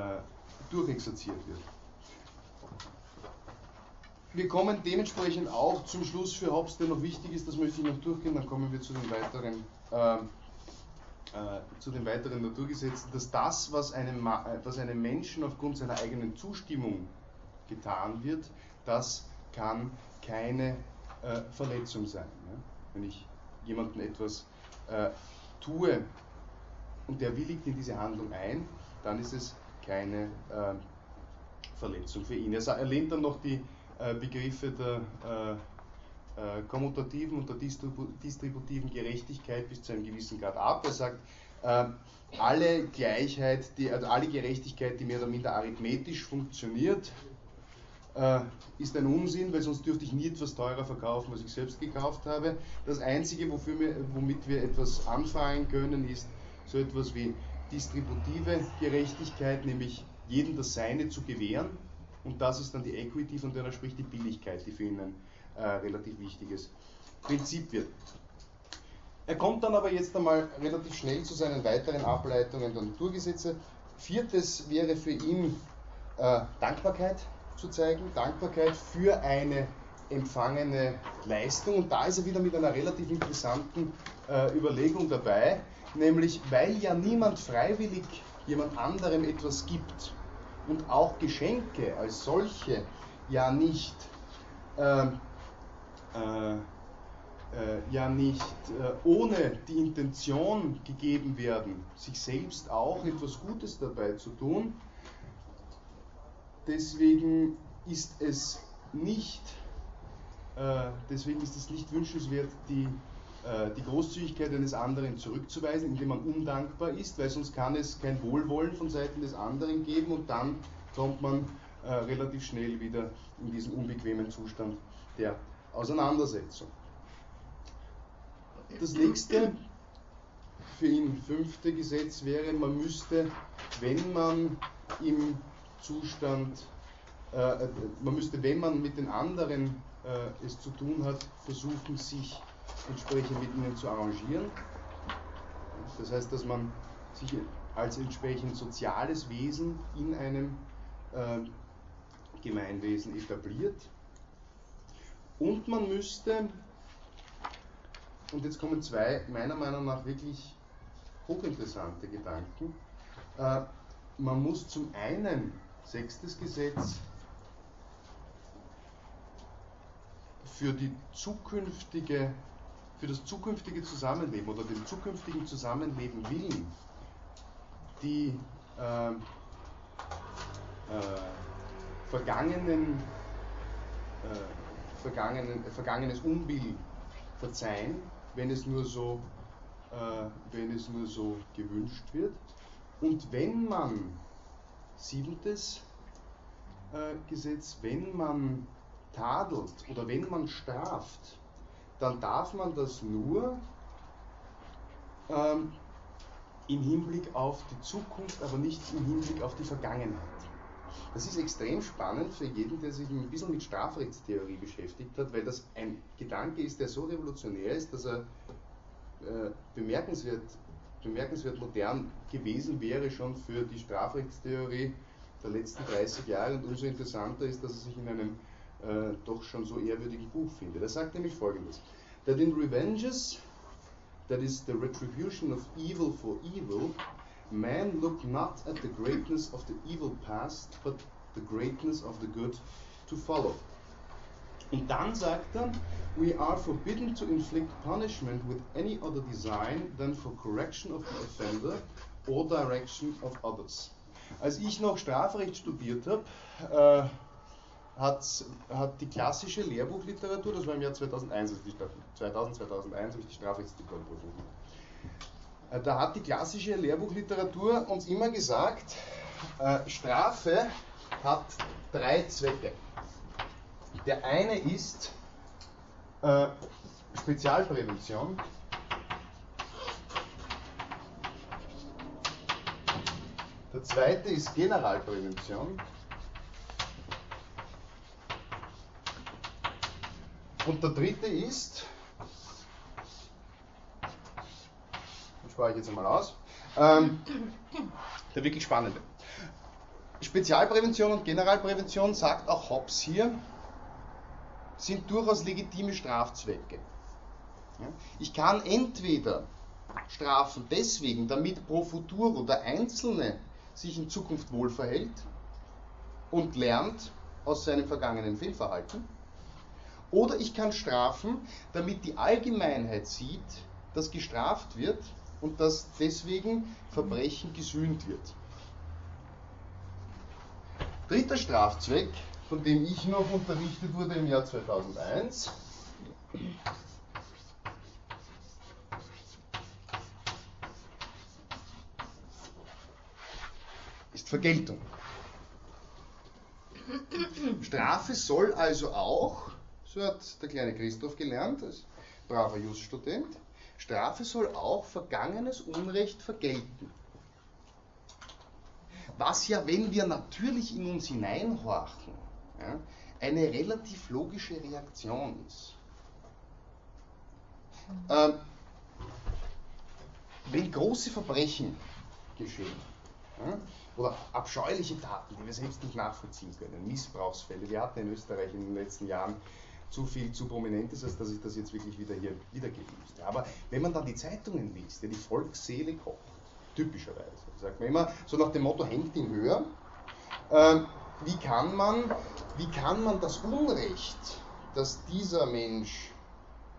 durchexerziert wird. Wir kommen dementsprechend auch zum Schluss für Hobbes, der noch wichtig ist, das möchte ich noch durchgehen, dann kommen wir zu den weiteren, äh, äh, zu den weiteren Naturgesetzen, dass das, was einem, äh, was einem Menschen aufgrund seiner eigenen Zustimmung getan wird, das kann keine äh, Verletzung sein. Ja? Wenn ich jemandem etwas äh, tue und der willigt in diese Handlung ein, dann ist es keine äh, Verletzung für ihn. Er, er lehnt dann noch die Begriffe der äh, äh, kommutativen und der distributiven Gerechtigkeit bis zu einem gewissen Grad ab. Er sagt, alle Gleichheit, die, also alle Gerechtigkeit, die mehr oder minder arithmetisch funktioniert, ist ein Unsinn, weil sonst dürfte ich nie etwas teurer verkaufen, als ich selbst gekauft habe. Das Einzige, wir, womit wir etwas anfangen können, ist so etwas wie distributive Gerechtigkeit, nämlich jedem das Seine zu gewähren. Und das ist dann die Equity, von der er spricht, die Billigkeit, die für ihn ein äh, relativ wichtiges Prinzip wird. Er kommt dann aber jetzt einmal relativ schnell zu seinen weiteren Ableitungen der Naturgesetze. Viertes wäre für ihn äh, Dankbarkeit zu zeigen, Dankbarkeit für eine empfangene Leistung. Und da ist er wieder mit einer relativ interessanten äh, Überlegung dabei, nämlich weil ja niemand freiwillig jemand anderem etwas gibt und auch Geschenke als solche ja nicht äh, äh, äh, ja nicht äh, ohne die Intention gegeben werden, sich selbst auch etwas Gutes dabei zu tun. Deswegen ist es nicht, äh, deswegen ist es nicht wünschenswert, die die Großzügigkeit eines anderen zurückzuweisen, indem man undankbar ist, weil sonst kann es kein Wohlwollen von Seiten des anderen geben und dann kommt man äh, relativ schnell wieder in diesen unbequemen Zustand der Auseinandersetzung. Das nächste für ihn fünfte Gesetz wäre, man müsste, wenn man im Zustand, äh, man müsste, wenn man mit den anderen äh, es zu tun hat, versuchen, sich entsprechend mit ihnen zu arrangieren. Das heißt, dass man sich als entsprechend soziales Wesen in einem äh, Gemeinwesen etabliert. Und man müsste, und jetzt kommen zwei meiner Meinung nach wirklich hochinteressante Gedanken, äh, man muss zum einen, sechstes Gesetz, für die zukünftige für das zukünftige Zusammenleben oder dem zukünftigen Zusammenleben willen die äh, äh, vergangenen, äh, vergangenen, vergangenes Unbill verzeihen, wenn es nur so, äh, wenn es nur so gewünscht wird. Und wenn man, siebentes äh, Gesetz, wenn man tadelt oder wenn man straft, dann darf man das nur ähm, im Hinblick auf die Zukunft, aber nicht im Hinblick auf die Vergangenheit. Das ist extrem spannend für jeden, der sich ein bisschen mit Strafrechtstheorie beschäftigt hat, weil das ein Gedanke ist, der so revolutionär ist, dass er äh, bemerkenswert, bemerkenswert modern gewesen wäre schon für die Strafrechtstheorie der letzten 30 Jahre und umso interessanter ist, dass er sich in einem äh, doch schon so ehrwürdigen Buch findet. Er sagt nämlich folgendes: That in revenges, that is the retribution of evil for evil, man look not at the greatness of the evil past, but the greatness of the good to follow. Und dann sagt er, we are forbidden to inflict punishment with any other design than for correction of the offender or direction of others. Als ich noch Strafrecht studiert habe, äh, hat, hat die klassische Lehrbuchliteratur, das war im Jahr 2001, also die, 2000, 2001 habe ich die Strafrechtsdiplomprüfung gemacht. Äh, Da hat die klassische Lehrbuchliteratur uns immer gesagt, äh, Strafe hat drei Zwecke. Der eine ist äh, Spezialprävention. Der zweite ist Generalprävention. Und der dritte ist, den spare ich jetzt einmal aus, ähm, der wirklich spannende. Spezialprävention und Generalprävention, sagt auch Hobbes hier, sind durchaus legitime Strafzwecke. Ich kann entweder strafen deswegen, damit pro futuro der Einzelne sich in Zukunft wohl verhält und lernt aus seinem vergangenen Fehlverhalten, oder ich kann strafen, damit die Allgemeinheit sieht, dass gestraft wird und dass deswegen Verbrechen gesühnt wird. Dritter Strafzweck, von dem ich noch unterrichtet wurde im Jahr 2001, ist Vergeltung. Strafe soll also auch, so hat der kleine Christoph gelernt, als braver Just-Student, Strafe soll auch vergangenes Unrecht vergelten. Was ja, wenn wir natürlich in uns hineinhorchen, ja, eine relativ logische Reaktion ist. Ähm, wenn große Verbrechen geschehen, ja, oder abscheuliche Taten, die wir selbst nicht nachvollziehen können, Missbrauchsfälle, wir hatten in Österreich in den letzten Jahren zu viel, zu prominentes, als dass ich das jetzt wirklich wieder hier wiedergeben müsste. Aber wenn man dann die Zeitungen liest, ja, die Volksseele kocht, typischerweise, sagt man immer so nach dem Motto, hängt ihn höher, ähm, wie, kann man, wie kann man das Unrecht, das dieser Mensch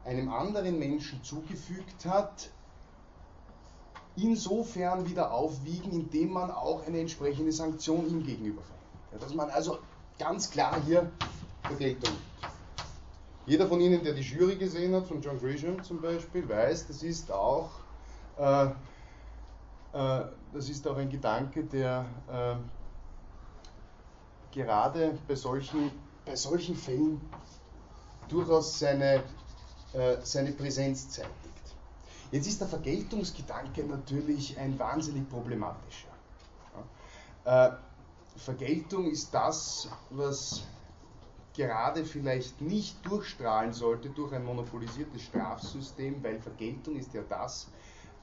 einem anderen Menschen zugefügt hat, insofern wieder aufwiegen, indem man auch eine entsprechende Sanktion ihm gegenüber verhängt. Ja, dass man also ganz klar hier Vergeltung jeder von Ihnen, der die Jury gesehen hat, von John Grisham zum Beispiel, weiß, das ist auch, äh, äh, das ist auch ein Gedanke, der äh, gerade bei solchen, bei solchen Fällen durchaus seine, äh, seine Präsenz zeitigt. Jetzt ist der Vergeltungsgedanke natürlich ein wahnsinnig problematischer. Äh, Vergeltung ist das, was gerade vielleicht nicht durchstrahlen sollte durch ein monopolisiertes Strafsystem, weil Vergeltung ist ja das,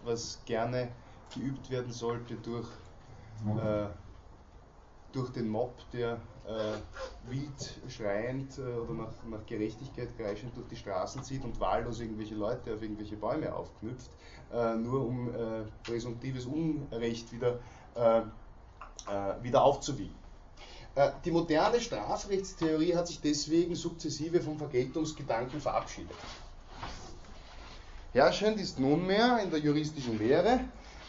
was gerne geübt werden sollte durch, äh, durch den Mob, der äh, wild schreiend äh, oder nach, nach, Gerechtigkeit kreischend durch die Straßen zieht und wahllos irgendwelche Leute auf irgendwelche Bäume aufknüpft, äh, nur um äh, präsumptives Unrecht wieder, äh, wieder aufzuwiegen. Die moderne Strafrechtstheorie hat sich deswegen sukzessive vom Vergeltungsgedanken verabschiedet. Herrschend ist nunmehr in der juristischen Lehre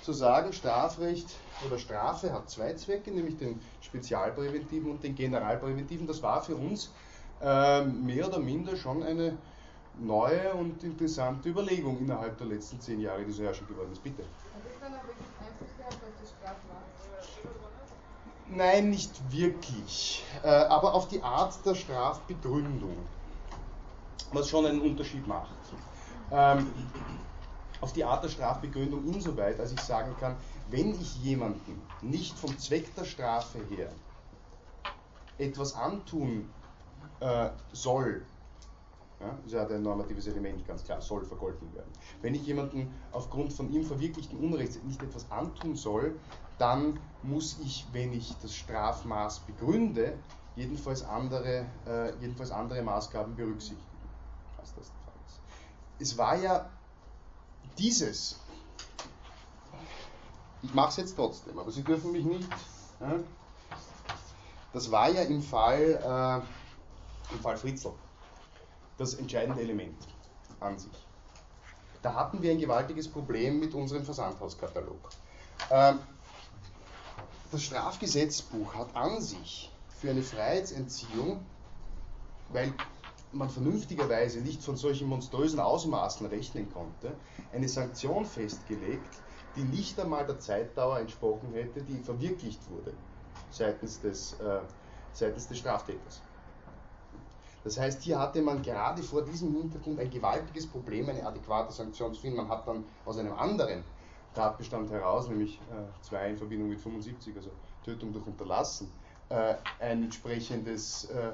zu sagen, Strafrecht oder Strafe hat zwei Zwecke, nämlich den spezialpräventiven und den generalpräventiven. Das war für uns äh, mehr oder minder schon eine neue und interessante Überlegung innerhalb der letzten zehn Jahre, die so herrschend geworden ist. Bitte. Das dann auch wirklich Einfluss gehabt auf das Strafmaß? Nein, nicht wirklich. Äh, aber auf die Art der Strafbegründung, was schon einen Unterschied macht. Ähm, auf die Art der Strafbegründung insoweit, als ich sagen kann, wenn ich jemanden nicht vom Zweck der Strafe her etwas antun äh, soll, ja, das hat ein normatives Element, ganz klar, soll vergolten werden. Wenn ich jemanden aufgrund von ihm verwirklichten Unrechts nicht etwas antun soll, dann muss ich, wenn ich das Strafmaß begründe, jedenfalls andere, äh, jedenfalls andere Maßgaben berücksichtigen. Es war ja dieses, ich mache es jetzt trotzdem, aber Sie dürfen mich nicht, ja, das war ja im Fall im Fall Fritzl das entscheidende Element an sich. Da hatten wir ein gewaltiges Problem mit unserem Versandhauskatalog. Ähm, das Strafgesetzbuch hat an sich für eine Freiheitsentziehung, weil man vernünftigerweise nicht von solchen monströsen Ausmaßen rechnen konnte, eine Sanktion festgelegt, die nicht einmal der Zeitdauer entsprochen hätte, die verwirklicht wurde seitens des, äh, seitens des Straftäters. Das heißt, hier hatte man gerade vor diesem Hintergrund ein gewaltiges Problem, eine adäquate Sanktion zu finden. Man hat dann aus einem anderen Tatbestand heraus, nämlich äh, zwei in Verbindung mit 75, also Tötung durch Unterlassen, äh, ein entsprechendes, äh,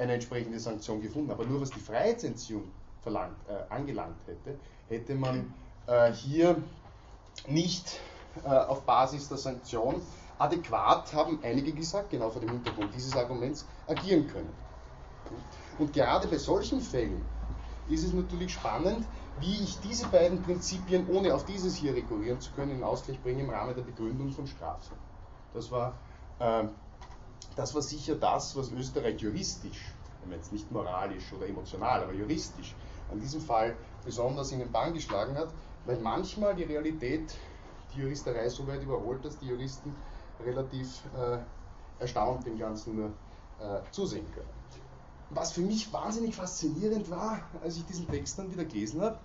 eine entsprechende Sanktion gefunden. Aber nur was die Freiheitsentziehung verlangt, äh, angelangt hätte, hätte man äh, hier nicht äh, auf Basis der Sanktion adäquat, haben einige gesagt, genau vor dem Hintergrund dieses Arguments, agieren können. Und gerade bei solchen Fällen ist es natürlich spannend, wie ich diese beiden Prinzipien, ohne auf dieses hier rekurrieren zu können, in Ausgleich bringe im Rahmen der Begründung von Strafe. Das war, äh, das war sicher das, was Österreich juristisch, jetzt nicht moralisch oder emotional, aber juristisch, an diesem Fall besonders in den Bann geschlagen hat, weil manchmal die Realität die Juristerei so weit überholt, dass die Juristen relativ äh, erstaunt dem Ganzen nur äh, zusehen können. Was für mich wahnsinnig faszinierend war, als ich diesen Text dann wieder gelesen habe,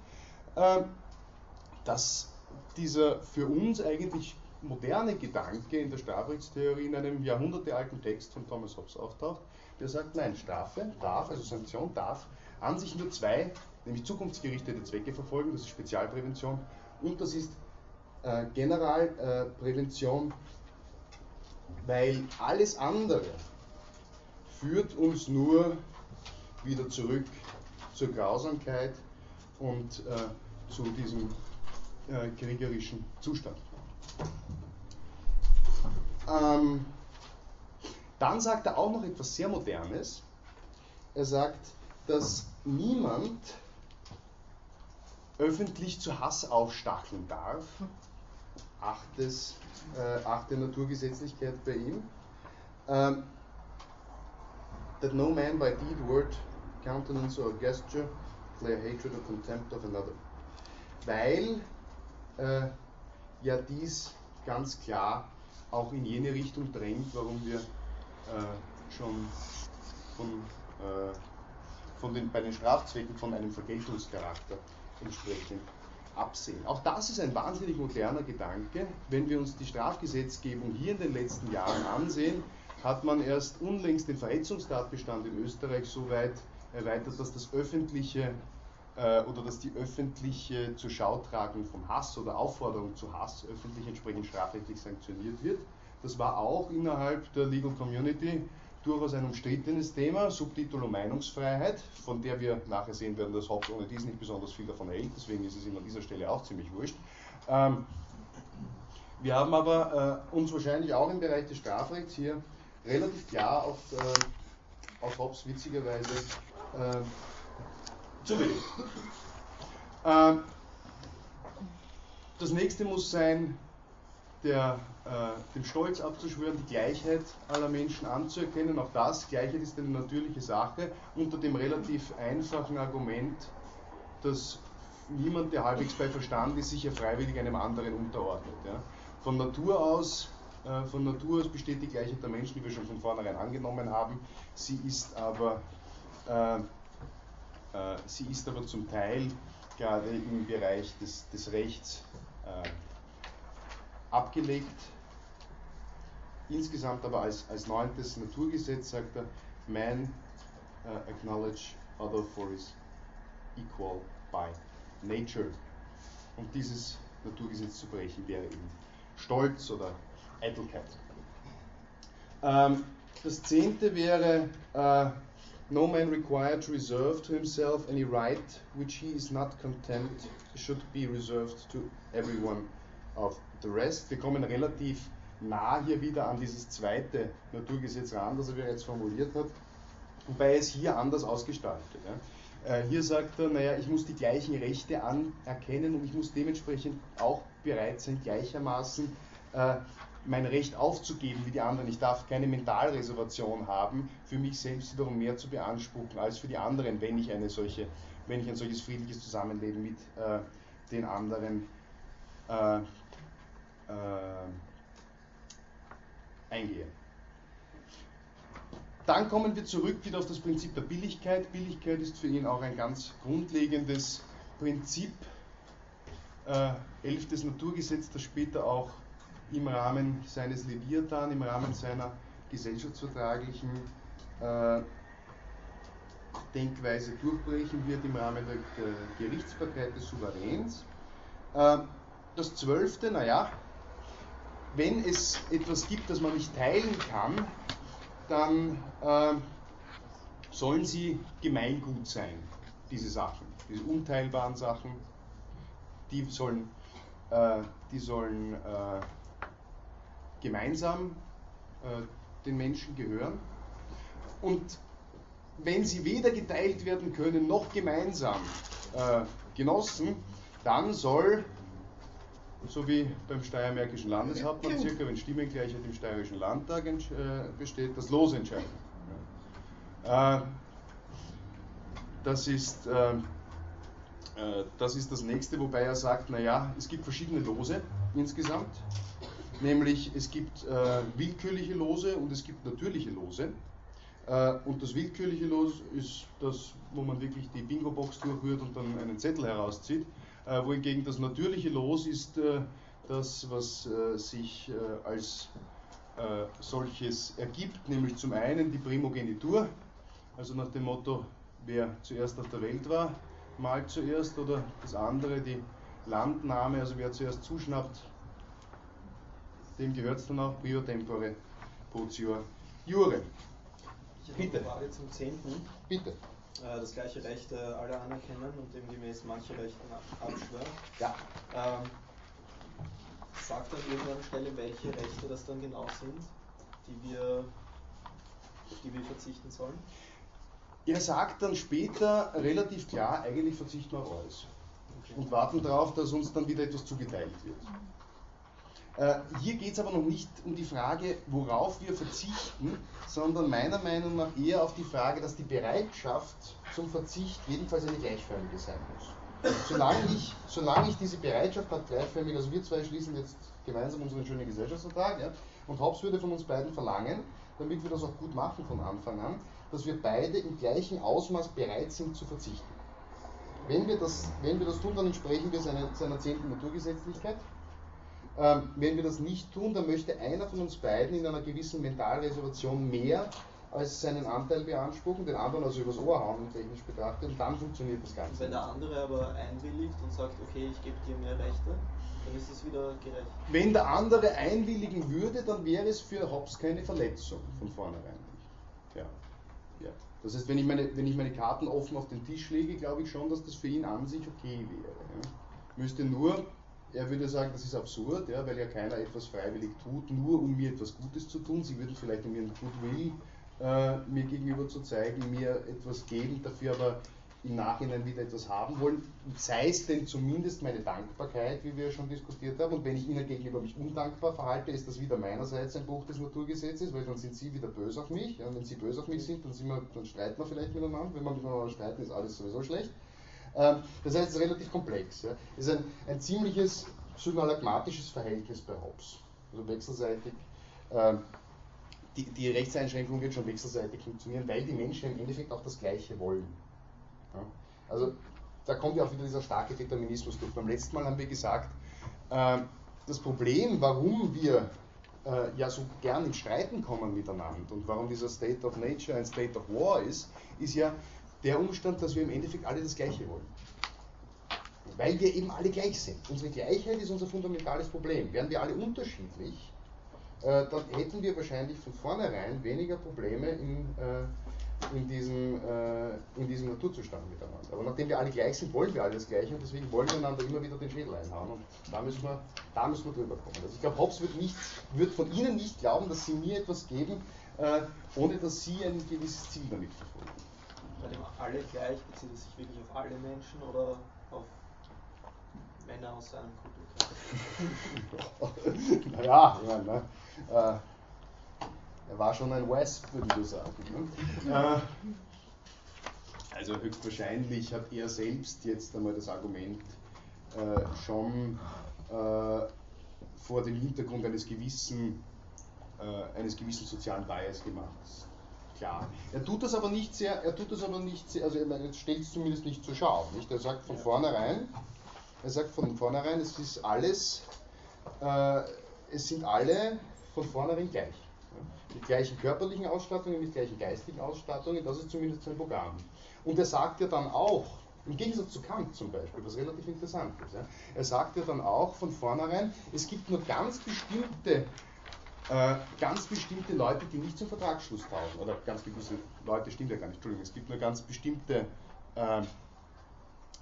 dass dieser für uns eigentlich moderne Gedanke in der Strafrechtstheorie in einem jahrhundertealten Text von Thomas Hobbes auftaucht, der sagt, nein, Strafe darf, also Sanktion darf an sich nur zwei, nämlich zukunftsgerichtete Zwecke verfolgen, das ist Spezialprävention und das ist äh, Generalprävention, weil alles andere führt uns nur wieder zurück zur Grausamkeit und äh, zu diesem äh, kriegerischen Zustand. Ähm, dann sagt er auch noch etwas sehr Modernes. Er sagt, dass niemand öffentlich zu Hass aufstacheln darf. Achtes, äh, achte Naturgesetzlichkeit bei ihm. Ähm, that no man by deed, word, countenance or gesture declare hatred or contempt of another. Weil äh, ja dies ganz klar auch in jene Richtung drängt, warum wir äh, schon von, äh, von den, bei den Strafzwecken von einem Vergeltungscharakter entsprechend absehen. Auch das ist ein wahnsinnig moderner Gedanke. Wenn wir uns die Strafgesetzgebung hier in den letzten Jahren ansehen, hat man erst unlängst den Verhetzungstatbestand in Österreich so weit erweitert, dass das öffentliche oder dass die öffentliche zur Schautragung von Hass oder Aufforderung zu Hass öffentlich entsprechend strafrechtlich sanktioniert wird. Das war auch innerhalb der Legal Community durchaus ein umstrittenes Thema, Subtitel und Meinungsfreiheit, von der wir nachher sehen werden, dass Hobbes ohne dies nicht besonders viel davon hält, deswegen ist es ihm an dieser Stelle auch ziemlich wurscht. Ähm, wir haben aber äh, uns wahrscheinlich auch im Bereich des Strafrechts hier relativ klar auf, äh, auf Hobbes witzigerweise äh, zugelegt. Äh, das nächste muss sein, der, äh, dem Stolz abzuschwören, die Gleichheit aller Menschen anzuerkennen. Auch das, Gleichheit ist eine natürliche Sache, unter dem relativ einfachen Argument, dass niemand, der halbwegs bei Verstand ist, sich ja freiwillig einem anderen unterordnet. Ja. Von Natur aus äh, von Natur aus besteht die Gleichheit der Menschen, die wir schon von vornherein angenommen haben. Sie ist aber, äh, äh, sie ist aber zum Teil gerade im Bereich des, des Rechts äh, abgelegt. Insgesamt aber als, als neuntes Naturgesetz sagt er, man uh, acknowledge other for his equal by nature. Und dieses Naturgesetz zu brechen wäre eben Stolz oder Eitelkeit. Ähm, das zehnte wäre, uh, no man required to reserve to himself any right which he is not content should be reserved to everyone of the rest. Wir kommen relativ nah hier wieder an dieses zweite Naturgesetz ran, das er bereits formuliert hat, wobei es hier anders ausgestaltet. Ja. Äh, hier sagt er, naja, ich muss die gleichen Rechte anerkennen und ich muss dementsprechend auch bereit sein, gleichermaßen äh, mein Recht aufzugeben wie die anderen. Ich darf keine Mentalreservation haben, für mich selbst wiederum mehr zu beanspruchen als für die anderen, wenn ich eine solche, wenn ich ein solches friedliches Zusammenleben mit äh, den anderen äh, äh, eingehe. Dann kommen wir zurück wieder auf das Prinzip der Billigkeit. Billigkeit ist für ihn auch ein ganz grundlegendes Prinzip, äh, elftes Naturgesetz, das später auch im Rahmen seines Leviathan, im Rahmen seiner gesellschaftsvertraglichen äh, Denkweise durchbrechen wird, im Rahmen der, der Gerichtsbarkeit des Souveräns. Äh, das zwölfte, naja, wenn es etwas gibt, das man nicht teilen kann, dann äh, sollen sie Gemeingut sein, diese Sachen, diese unteilbaren Sachen, die sollen, äh, die sollen äh, gemeinsam äh, den Menschen gehören. Und wenn sie weder geteilt werden können noch gemeinsam äh, genossen, dann soll, so wie beim Steiermärkischen Landeshauptmann circa, wenn Stimmengleichheit im Steirischen Landtag äh, besteht, das Los entscheiden. Äh, das ist, äh, äh, das ist das nächste, wobei er sagt, naja, es gibt verschiedene Lose insgesamt. Nämlich es gibt äh, willkürliche Lose und es gibt natürliche Lose. Äh, und das willkürliche Los ist das, wo man wirklich die Bingo-Box durchrührt und dann einen Zettel herauszieht. Äh, wohingegen das natürliche Los ist äh, das, was äh, sich äh, als solches ergibt, nämlich zum einen die Primogenitur, also nach dem Motto, wer zuerst auf der Welt war, malt zuerst, oder das andere, die Landnahme, also wer zuerst zuschnappt, dem gehört es dann auch Prio Tempore Potior Jure. Ich habe Bitte. eine Frage zum 10. Bitte. Äh, Das gleiche Recht äh, aller anerkennen und demgemäß manche Rechte ab- abschwören. Ja. Ähm, sagt an irgendeiner Stelle, welche Rechte das dann genau sind, die wir, auf die wir verzichten sollen? Er sagt dann später relativ klar, eigentlich verzichten wir auf alles. Und warten darauf, dass uns dann wieder etwas zugeteilt wird. Äh, hier geht es aber noch nicht um die Frage, worauf wir verzichten, sondern meiner Meinung nach eher auf die Frage, dass die Bereitschaft zum Verzicht jedenfalls eine gleichförmige sein muss. Solange ich, solange ich diese Bereitschaft habe, gleichförmig, also wir zwei schließen jetzt gemeinsam unseren schönen Gesellschaftsvertrag, ja, und Hobbes würde von uns beiden verlangen, damit wir das auch gut machen von Anfang an, dass wir beide im gleichen Ausmaß bereit sind zu verzichten. Wenn wir das, wenn wir das tun, dann entsprechen wir seiner, seiner zehnten Naturgesetzlichkeit. Ähm, wenn wir das nicht tun, dann möchte einer von uns beiden in einer gewissen Mentalreservation mehr als seinen Anteil beanspruchen, den anderen also übers Ohr hauen, technisch betrachtet, und dann funktioniert das Ganze. wenn der andere aber einwilligt und sagt, okay, ich gebe dir mehr Rechte, dann ist es wieder gerecht. Wenn der andere einwilligen würde, dann wäre es für Hobbes keine Verletzung von vornherein. Ja. Ja. Das heißt, wenn ich, meine, wenn ich meine Karten offen auf den Tisch lege, glaube ich schon, dass das für ihn an sich okay wäre. Ja. Müsste nur, er würde sagen, das ist absurd, ja, weil ja keiner etwas freiwillig tut, nur um mir etwas Gutes zu tun. Sie würden vielleicht um ihren Goodwill äh, mir gegenüber zu zeigen, mir etwas geben, dafür aber im Nachhinein wieder etwas haben wollen, sei es denn zumindest meine Dankbarkeit, wie wir schon diskutiert haben, und wenn ich Ihnen gegenüber mich undankbar verhalte, ist das wieder meinerseits ein Bruch des Naturgesetzes, weil dann sind Sie wieder böse auf mich, ja, und wenn Sie böse auf mich sind, dann, wir, dann streiten wir vielleicht miteinander, wenn wir miteinander streiten, ist alles sowieso schlecht. Ähm, das heißt, es ist relativ komplex. Es ist ein, ein ziemliches synalagmatisches Verhältnis bei Hobbes, also wechselseitig. Ähm, die, die Rechtseinschränkung wird schon wechselseitig funktionieren, weil die Menschen im Endeffekt auch das Gleiche wollen. Also da kommt ja auch wieder dieser starke Determinismus durch. Beim letzten Mal haben wir gesagt, äh, das Problem, warum wir äh, ja so gern in Streiten kommen miteinander und warum dieser State of Nature ein State of War ist, ist ja der Umstand, dass wir im Endeffekt alle das Gleiche wollen. Weil wir eben alle gleich sind. Unsere Gleichheit ist unser fundamentales Problem. Wären wir alle unterschiedlich, äh, dann hätten wir wahrscheinlich von vornherein weniger Probleme in, äh, in, diesem, äh, in diesem Naturzustand miteinander. Aber nachdem wir alle gleich sind, wollen wir alle das Gleiche und deswegen wollen wir einander immer wieder den Schädel einhauen. Und da müssen wir, da müssen wir drüber kommen. Also ich glaube, Hobbes wird, nicht, wird von Ihnen nicht glauben, dass Sie mir etwas geben, äh, ohne dass Sie ein gewisses Ziel damit verfolgen. Bei dem alle gleich bezieht es sich wirklich auf alle Menschen oder auf Männer aus seinem Kulturkreis. naja, ich meine, ne? äh, er war schon ein Wesp, würde ich sagen. Ne? Äh, also höchstwahrscheinlich hat er selbst jetzt einmal das Argument äh, schon äh, vor dem Hintergrund eines gewissen, äh, eines gewissen sozialen Bias gemacht. Klar. Er tut das aber nicht sehr, er tut das aber nicht sehr, also er stellt es zumindest nicht zur Schau. Nicht? Er sagt von vornherein, er sagt von vornherein, es ist alles, äh, es sind alle von vornherein gleich. Mit gleichen körperlichen Ausstattungen, mit gleichen geistigen Ausstattungen, das ist zumindest sein Programm. Und er sagt ja dann auch, im Gegensatz zu Kant zum Beispiel, was relativ interessant ist, ja, er sagt ja dann auch von vornherein, es gibt nur ganz bestimmte äh, ganz bestimmte Leute, die nicht zum Vertragsschluss taugen, oder ganz gewisse Leute stimmt ja gar nicht, Entschuldigung, es gibt nur ganz bestimmte, äh,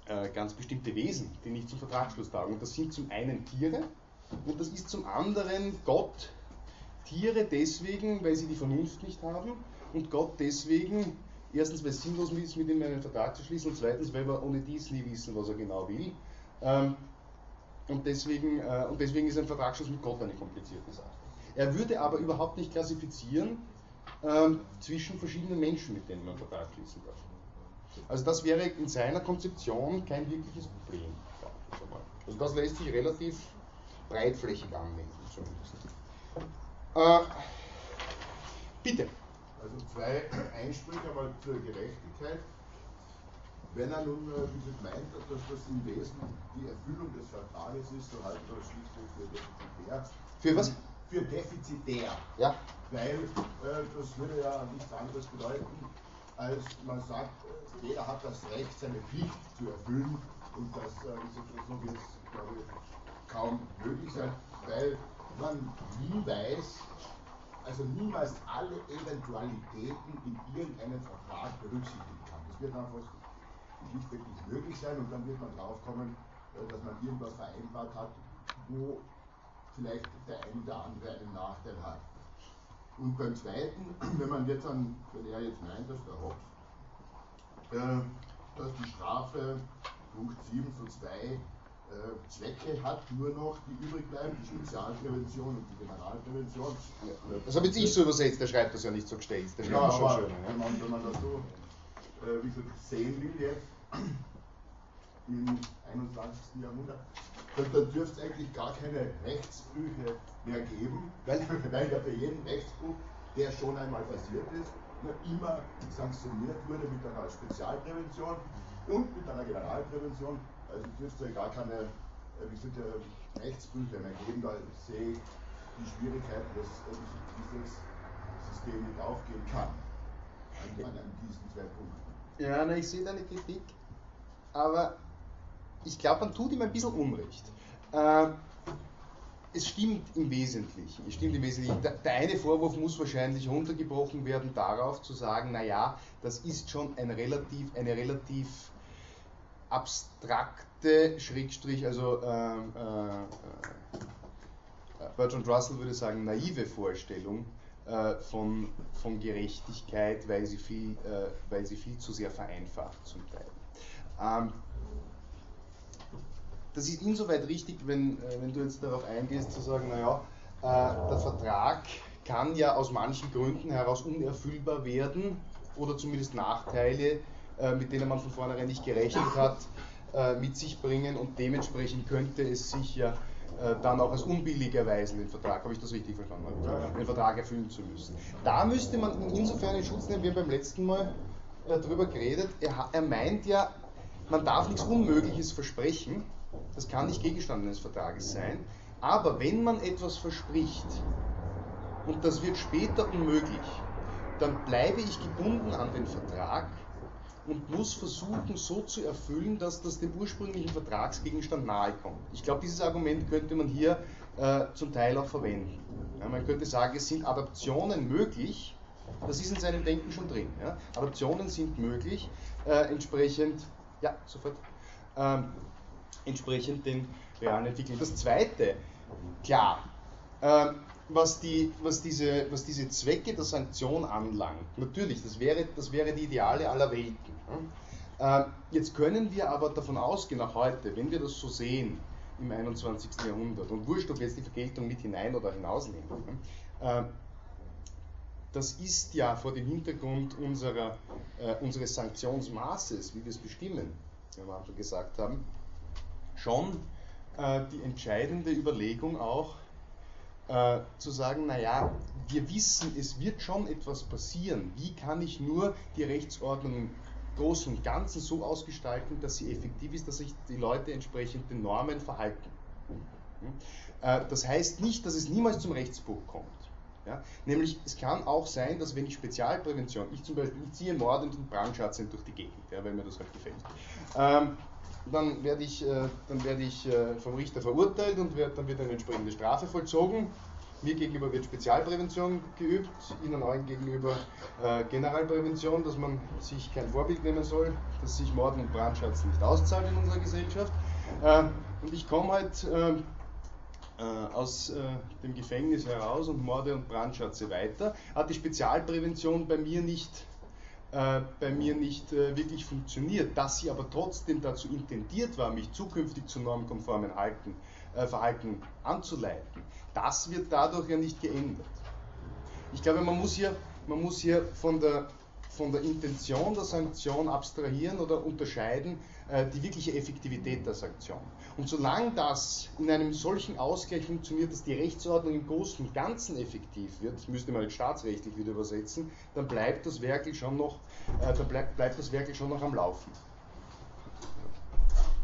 äh, ganz bestimmte Wesen, die nicht zum Vertragsschluss taugen. Und das sind zum einen Tiere und das ist zum anderen Gott. Tiere deswegen, weil sie die Vernunft nicht haben und Gott deswegen, erstens, weil es sinnlos ist, mit ihm einen Vertrag zu schließen und zweitens, weil wir ohne dies nie wissen, was er genau will. Ähm, und deswegen, äh, und deswegen ist ein Vertragsschluss mit Gott eine komplizierte Sache. Er würde aber überhaupt nicht klassifizieren ähm, zwischen verschiedenen Menschen, mit denen man Vertrag schließen darf. Also das wäre in seiner Konzeption kein wirkliches Problem. Also das lässt sich relativ breitflächig anwenden zumindest. Äh, bitte. Also zwei Einsprüche einmal zur Gerechtigkeit. Wenn er nun äh, wie meint, dass das im Wesen die Erfüllung des Vertrages ist, so halten wir das schlichtweg für defizitär. Für was? Für defizitär. Ja. Weil äh, das würde ja nichts anderes bedeuten, als man sagt, äh, jeder hat das Recht, seine Pflicht zu erfüllen und das äh, ist so wird es, glaube ich, kaum möglich sein, weil man nie weiß, also niemals alle Eventualitäten in irgendeinem Vertrag berücksichtigen kann. Das wird einfach nicht möglich sein und dann wird man draufkommen, äh, dass man irgendwas vereinbart hat, wo vielleicht der ein oder andere einen Nachteil hat. Und beim zweiten, wenn man jetzt an, wenn er jetzt meint, dass der Hobbes, äh, dass die Strafe, Punkt 7 so zwei äh, Zwecke hat, nur noch, die übrig bleiben, die Spezialprävention und die Generalprävention. Das habe jetzt ich so übersetzt, der schreibt das ja nicht so gestellt. Der schreibt Ja, das schon schön. wenn, Ja. man, wenn man das so äh, wie gesagt, sehen will jetzt im 21. Jahrhundert, dann, dann dürfte es eigentlich gar keine Rechtsbrüche mehr geben, weil, weil ja für jeden Rechtsbruch, der schon einmal passiert ist, immer sanktioniert wurde mit einer Spezialprävention und mit einer Generalprävention. Also dürfte es ja gar keine äh, Rechtsbrüche mehr geben, da sehe ich die Schwierigkeit, dass dieses System nicht aufgehen kann. An, an diesen zwei Punkten. Ja, ich sehe deine Kritik, aber ich glaube, man tut ihm ein bisschen Unrecht. Äh, es stimmt im Wesentlichen. Es stimmt im Wesentlichen. Der, der eine Vorwurf muss wahrscheinlich runtergebrochen werden darauf zu sagen, naja, das ist schon ein relativ, eine relativ abstrakte, Schrägstrich, also ähm, äh, äh, Bertrand Russell würde sagen, naive Vorstellung äh, von, von Gerechtigkeit, weil sie, viel, äh, weil sie viel zu sehr vereinfacht zum Teil. Ähm, das ist insoweit richtig, wenn, äh, wenn du jetzt darauf eingehst, zu sagen, naja, äh, der Vertrag kann ja aus manchen Gründen heraus unerfüllbar werden oder zumindest Nachteile, äh, mit denen man von vornherein nicht gerechnet hat, äh, mit sich bringen und dementsprechend könnte es sich ja äh, dann auch als unbillig erweisen, den Vertrag, habe ich das richtig verstanden, den Vertrag erfüllen zu müssen. Da müsste man insofern in Schutz nehmen, wir haben beim letzten Mal äh, darüber geredet, er, er meint ja, man darf nichts Unmögliches versprechen, das kann nicht Gegenstand eines Vertrages sein, aber wenn man etwas verspricht und das wird später unmöglich, dann bleibe ich gebunden an den Vertrag und muss versuchen, so zu erfüllen, dass das dem ursprünglichen Vertragsgegenstand nahe kommt. Ich glaube, dieses Argument könnte man hier äh, zum Teil auch verwenden. Ja, man könnte sagen, es sind Adaptionen möglich, das ist in seinem Denken schon drin. Ja. Adaptionen sind möglich, äh, entsprechend, ja, sofort, ähm, entsprechend den realen Entwicklungen. Das Zweite, klar, ähm, was, die, was, diese, was diese Zwecke der Sanktion anlangt, natürlich, das wäre, das wäre die Ideale aller Welten. Ähm, jetzt können wir aber davon ausgehen, auch heute, wenn wir das so sehen, im 21. Jahrhundert. Und wurscht, ob wir jetzt die Vergeltung mit hinein oder hinausnehmen. Äh, das ist ja vor dem Hintergrund unserer, äh, unseres Sanktionsmaßes, wie wir es bestimmen, wie wir am Anfang gesagt haben, schon äh, die entscheidende Überlegung auch, äh, zu sagen, naja, wir wissen, es wird schon etwas passieren. Wie kann ich nur die Rechtsordnung im Großen und Ganzen so ausgestalten, dass sie effektiv ist, dass sich die Leute entsprechend den Normen verhalten? Äh, das heißt nicht, dass es niemals zum Rechtsbruch kommt. Ja? Nämlich, es kann auch sein, dass wenn ich Spezialprävention, ich zum Beispiel, ich ziehe mordend und brandschatzend durch die Gegend, ja, weil mir das halt gefällt, ähm, dann werde ich, äh, dann werde ich äh, vom Richter verurteilt und werd, dann wird eine entsprechende Strafe vollzogen. Mir gegenüber wird Spezialprävention geübt, Ihnen allen gegenüber äh, Generalprävention, dass man sich kein Vorbild nehmen soll, dass sich Morden und Brandschatz nicht auszahlt in unserer Gesellschaft. Äh, und ich komme halt ähm, äh, aus äh, dem Gefängnis heraus und Morde und Brandschatze weiter, hat die Spezialprävention bei mir nicht, äh, bei mir nicht äh, wirklich funktioniert. Dass sie aber trotzdem dazu intendiert war, mich zukünftig zu normkonformen Halten, äh, Verhalten anzuleiten, das wird dadurch ja nicht geändert. Ich glaube, man muss hier, man muss hier von der von der Intention der Sanktion abstrahieren oder unterscheiden die wirkliche Effektivität der Sanktion. Und solange das in einem solchen Ausgleich funktioniert, dass die Rechtsordnung im Großen und Ganzen effektiv wird, das müsste man jetzt staatsrechtlich wieder übersetzen, dann bleibt das Werkel schon noch, äh, dann bleibt, bleibt das Werkel schon noch am Laufen.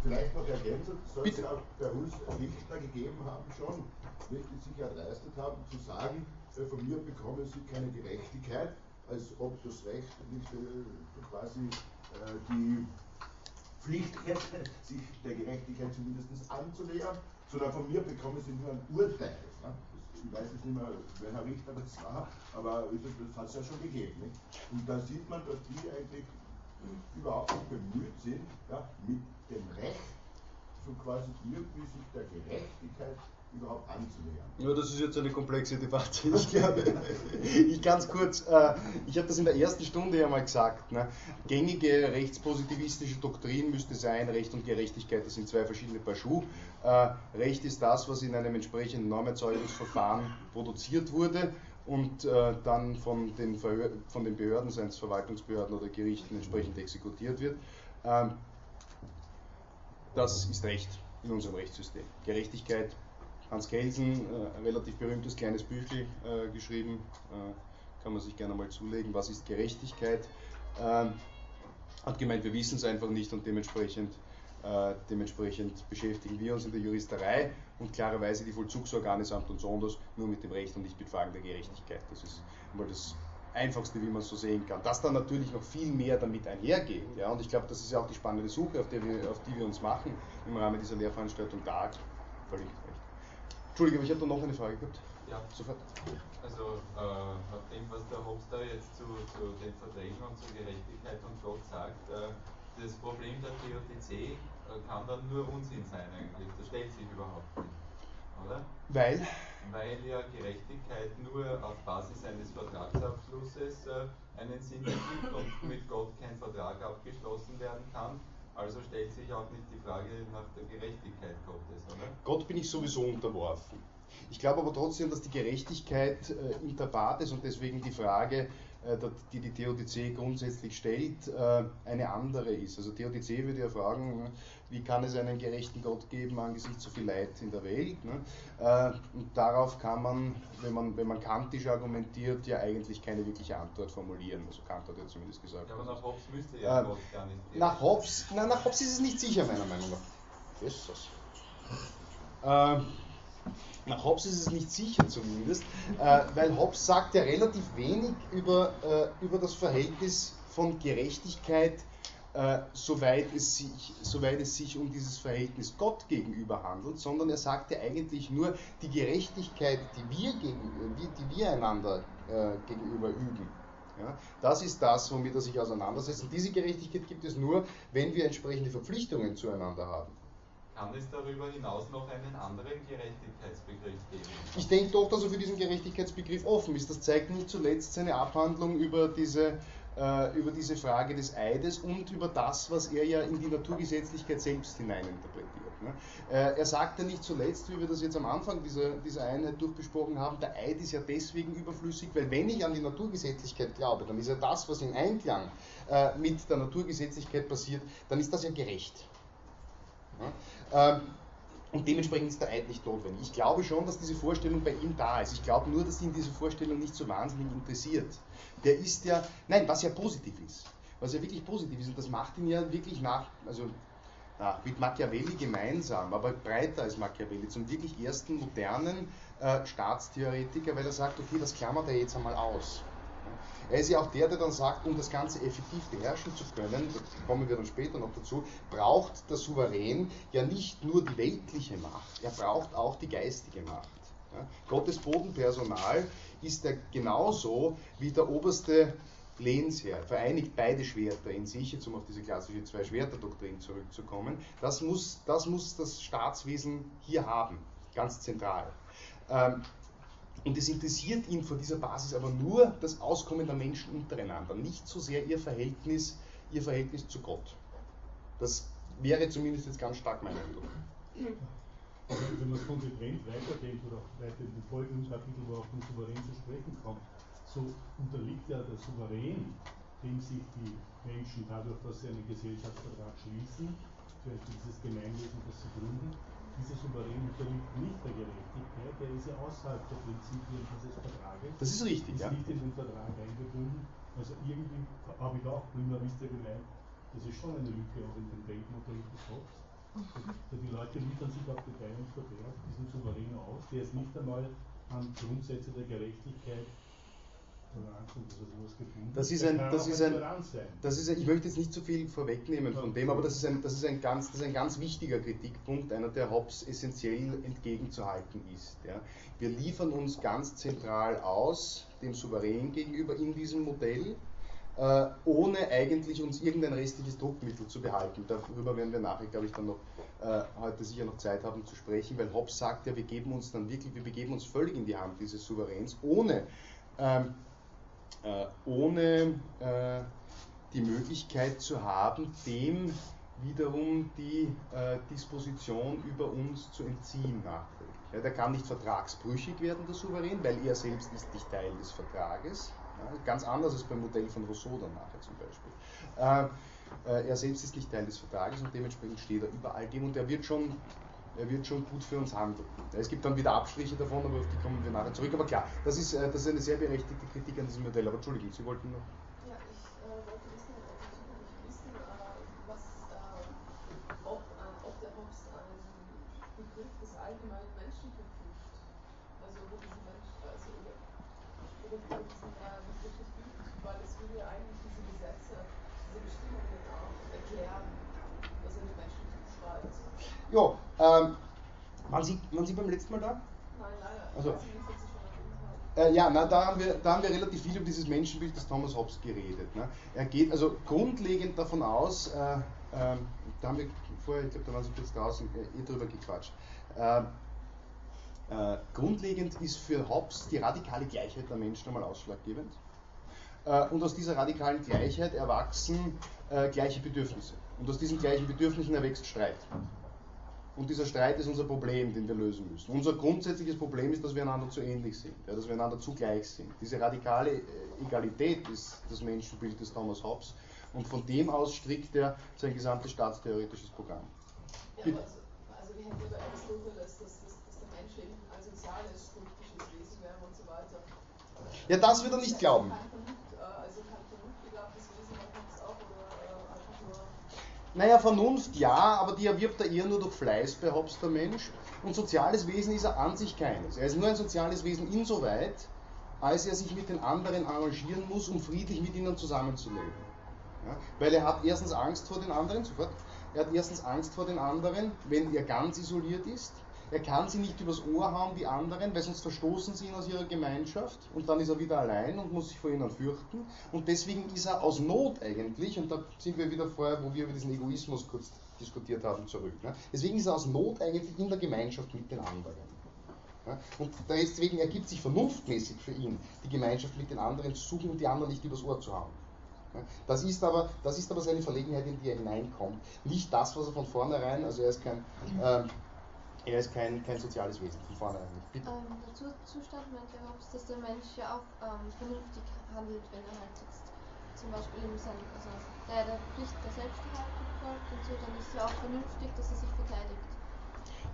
Vielleicht noch ergänzend, soll es auch bei uns Richter gegeben haben schon, die sich erdreistet haben zu sagen, äh, von mir bekommen sie keine Gerechtigkeit, als ob das Recht nicht äh, quasi äh, die Pflicht hätte, sich der Gerechtigkeit zumindest anzunähern, sondern von mir bekommen sie nur ein Urteil. Ne? Ich weiß jetzt nicht mehr, welcher Richter das war, aber das, hat es ja schon gegeben. Nicht? Und da sieht man, dass die eigentlich überhaupt nicht bemüht sind, ja, mit dem Recht so quasi irgendwie sich der Gerechtigkeit überhaupt anzunähern. Ja, das ist jetzt eine komplexe Debatte. Ich glaube, ich ganz kurz, äh, ich habe das in der ersten Stunde ja mal gesagt. Ne? Gängige rechtspositivistische Doktrin müsste sein, Recht und Gerechtigkeit, das sind zwei verschiedene Paar Schuh. Äh, Recht ist das, was in einem entsprechenden Normerzeugungsverfahren produziert wurde und äh, dann von den, von den Behörden, seien es Verwaltungsbehörden oder Gerichten, entsprechend exekutiert wird. Ähm, das ist Recht in unserem Rechtssystem. Gerechtigkeit Hans Kelsen, äh, ein relativ berühmtes kleines Büchel äh, geschrieben, äh, kann man sich gerne mal zulegen, was ist Gerechtigkeit, ähm, hat gemeint, wir wissen es einfach nicht und dementsprechend, äh, dementsprechend beschäftigen wir uns in der Juristerei und klarerweise die Vollzugsorgane samt und sonders nur mit dem Recht und nicht mit Fragen der Gerechtigkeit. Das ist mal das Einfachste, wie man es so sehen kann. Dass dann natürlich noch viel mehr damit einhergeht. Ja, und ich glaube, das ist ja auch die spannende Suche, auf, wir, auf die wir uns machen im Rahmen dieser Lehrveranstaltung Tag. Völlig Entschuldige, aber ich habe noch eine Frage gehabt. Ja. Sofort. Also äh, nach dem, was der da jetzt zu, zu, den Verträgen und zur Gerechtigkeit und Gott sagt, äh, das Problem der TOTC äh, kann dann nur Unsinn sein eigentlich. Das stellt sich überhaupt nicht. Oder? Weil? Weil ja Gerechtigkeit nur auf Basis eines Vertragsabschlusses äh, einen Sinn ergibt und mit Gott kein Vertrag abgeschlossen werden kann also stellt sich auch nicht die Frage nach der Gerechtigkeit Gottes, oder? Gott bin ich sowieso unterworfen. Ich glaube aber trotzdem, dass die Gerechtigkeit äh, inter partes und deswegen die Frage, die die TODC grundsätzlich stellt, äh, eine andere ist. Also TODC würde ja fragen, ne, wie kann es einen gerechten Gott geben angesichts so viel Leid in der Welt. Ne? Äh, und darauf kann man, wenn man, wenn man kantisch argumentiert, ja eigentlich keine wirkliche Antwort formulieren. Also Kant hat ja zumindest gesagt. Ja, aber nach Hobbes müsste ja Gott gar nicht. Nach Hobbes, nein, nach Hobbes ist es nicht sicher, meiner Meinung nach. Jesus. Äh, nach Hobbes ist es nicht sicher zumindest, äh, weil Hobbes sagt ja relativ wenig über, äh, über das Verhältnis von Gerechtigkeit äh, soweit, es sich, soweit es sich um dieses Verhältnis Gott gegenüber handelt, sondern er sagte eigentlich nur, die Gerechtigkeit, die wir, gegenüber, die wir einander äh, gegenüber üben, ja, das ist das, womit er sich auseinandersetzt. Und diese Gerechtigkeit gibt es nur, wenn wir entsprechende Verpflichtungen zueinander haben. Kann es darüber hinaus noch einen anderen Gerechtigkeitsbegriff? Ich denke doch, dass er für diesen Gerechtigkeitsbegriff offen ist. Das zeigt nicht zuletzt seine Abhandlung über diese äh, über diese Frage des Eides und über das, was er ja in die Naturgesetzlichkeit selbst hineininterpretiert. Ne? Äh, er sagt ja nicht zuletzt, wie wir das jetzt am Anfang dieser, dieser Einheit durchbesprochen haben, der Eid ist ja deswegen überflüssig, weil wenn ich an die Naturgesetzlichkeit glaube, dann ist ja das, was im Einklang äh, mit der Naturgesetzlichkeit passiert, dann ist das ja gerecht. Ja? Ähm, und dementsprechend ist der Eid nicht notwendig. Ich glaube schon, dass diese Vorstellung bei ihm da ist. Ich glaube nur, dass ihn diese Vorstellung nicht so wahnsinnig interessiert. Der ist ja, nein, was ja positiv ist. Was ja wirklich positiv ist, und das macht ihn ja wirklich nach, also na, mit Machiavelli gemeinsam, aber breiter als Machiavelli, zum wirklich ersten modernen äh, Staatstheoretiker, weil er sagt, okay, das klammert er jetzt einmal aus. Er ist ja auch der, der dann sagt, um das Ganze effektiv beherrschen zu können, da kommen wir dann später noch dazu, braucht der Souverän ja nicht nur die weltliche Macht, er braucht auch die geistige Macht. Ja? Gottes Bodenpersonal ist er genauso wie der oberste Lehnsherr, vereinigt beide Schwerter in sich, jetzt um auf diese klassische Zwei-Schwerter-Doktrin zurückzukommen. Das muss, das muss das Staatswesen hier haben, ganz zentral. Ähm, und es interessiert ihn vor dieser Basis aber nur das Auskommen der Menschen untereinander, nicht so sehr ihr Verhältnis, ihr Verhältnis zu Gott. Das wäre zumindest jetzt ganz stark mein Eindruck. Also, wenn man es konsequent weiterdenkt oder weiter in den folgenden Kapitel, wo auch vom Souverän zu sprechen kommt, so unterliegt ja der Souverän, dem sich die Menschen dadurch, dass sie einen Gesellschaftsvertrag schließen, für dieses Gemeinwesen, das sie gründen, dieser Souverän unterliegt nicht der Gerechtigkeit, der ist ja außerhalb der Prinzipien dieses Vertrages. Das ist richtig, ist ja. nicht in den Vertrag eingebunden. Also irgendwie habe ich auch prima vista gemeint, das ist schon eine Lücke auch in dem Denkmodell des Hobbes. Die Leute liefern sich auf Gedeih und Verderb diesen Souverän aus, der ist nicht einmal an Grundsätze der Gerechtigkeit das ist ein, das ist ein, das ist ein, ich möchte jetzt nicht zu viel vorwegnehmen von dem, aber das ist ein, das ist ein, ganz, das ist ein ganz wichtiger Kritikpunkt, einer, der Hobbes essentiell entgegenzuhalten ist. Ja. Wir liefern uns ganz zentral aus dem Souverän gegenüber in diesem Modell, äh, ohne eigentlich uns irgendein restliches Druckmittel zu behalten. Darüber werden wir nachher, glaube ich, dann noch äh, heute sicher noch Zeit haben zu sprechen, weil Hobbes sagt ja, wir geben uns dann wirklich, wir begeben uns völlig in die Hand dieses Souveräns, ohne ähm, äh, ohne äh, die Möglichkeit zu haben, dem wiederum die äh, Disposition über uns zu entziehen nachträglich. Ja, der kann nicht vertragsbrüchig werden, der Souverän, weil er selbst ist nicht Teil des Vertrages. Ja, ganz anders als beim Modell von Rousseau dann nachher zum Beispiel. Äh, äh, er selbst ist nicht Teil des Vertrages und dementsprechend steht er über all dem und er wird schon er wird schon gut für uns handeln. Es gibt dann wieder Abstriche davon, aber auf die kommen wir nachher zurück. Aber klar, das ist, äh, das ist eine sehr berechtigte Kritik an diesem Modell. Aber Entschuldigung, Sie wollten noch. Ja, ich äh, wollte wissen, wissen äh, was, äh, ob, ob der Hobbes einen Begriff des allgemeinen Menschen verfügt. Also über diesen Mensch, also diesen äh, Begriff weil es würde ja eigentlich diese Gesetze, diese Bestimmungen auch erklären, was er den Menschen zuschreibt. Ja, ähm, waren, Sie, waren Sie beim letzten Mal da? Nein, leider. Also. Äh, ja, na, da, haben wir, da haben wir relativ viel über dieses Menschenbild des Thomas Hobbes geredet. Ne? Er geht also grundlegend davon aus, äh, äh, da haben wir vorher, ich glaube, da waren Sie kurz draußen, äh, eh drüber gequatscht. Äh, äh, grundlegend ist für Hobbes die radikale Gleichheit der Menschen einmal ausschlaggebend. Äh, und aus dieser radikalen Gleichheit erwachsen gleiche Bedürfnisse. Und aus diesen gleichen Bedürfnissen erwächst Streit. Und dieser Streit ist unser Problem, den wir lösen müssen. Unser grundsätzliches Problem ist, dass wir einander zu ähnlich sind, ja, dass wir einander zu gleich sind. Diese radikale äh, Egalität ist das Menschenbild des Thomas Hobbes und von dem aus strickt er sein gesamtes staatstheoretisches Programm. Ja, aber also, also wir hätten ja bei Aristoteles, dass, dass, dass der Mensch eben ein soziales, politisches Wesen wäre und so weiter. Ja, das wird er nicht glauben. Kein Vernunft, äh, also kein vernunftbegabtes Wesen, hat es auch, oder äh, einfach nur Naja, Vernunft ja, aber die erwirbt er eher nur durch Fleiß Hobbes der Mensch. Und soziales Wesen ist er an sich keines. Er ist nur ein soziales Wesen insoweit, als er sich mit den anderen arrangieren muss, um friedlich mit ihnen zusammenzuleben. Ja? Weil er hat erstens Angst vor den anderen, sofort. Er hat erstens Angst vor den anderen, wenn er ganz isoliert ist. Er kann sie nicht übers Ohr hauen, die anderen, weil sonst verstoßen sie ihn aus ihrer Gemeinschaft und dann ist er wieder allein und muss sich vor ihnen fürchten. Und deswegen ist er aus Not eigentlich, und da sind wir wieder vorher, wo wir über diesen Egoismus kurz diskutiert haben, zurück. Ne? Deswegen ist er aus Not eigentlich in der Gemeinschaft mit den anderen. Ja? Und deswegen ergibt sich vernunftmäßig für ihn, die Gemeinschaft mit den anderen zu suchen und die anderen nicht übers Ohr zu hauen. Ja, Das ist, aber, das ist aber seine Verlegenheit, in die er hineinkommt. Nicht das, was er von vornherein, also er ist kein, ähm, er ist kein, kein soziales Wesen, von vornherein nicht. Bitte? Ähm, der Zu- Zustand meinte Hobbes, dass der Mensch ja auch ähm, vernünftig handelt, wenn er halt jetzt zum Beispiel in seinem, also der der Pflicht der Selbsterhaltung folgt und so, dann ist ja auch vernünftig, dass er sich verteidigt.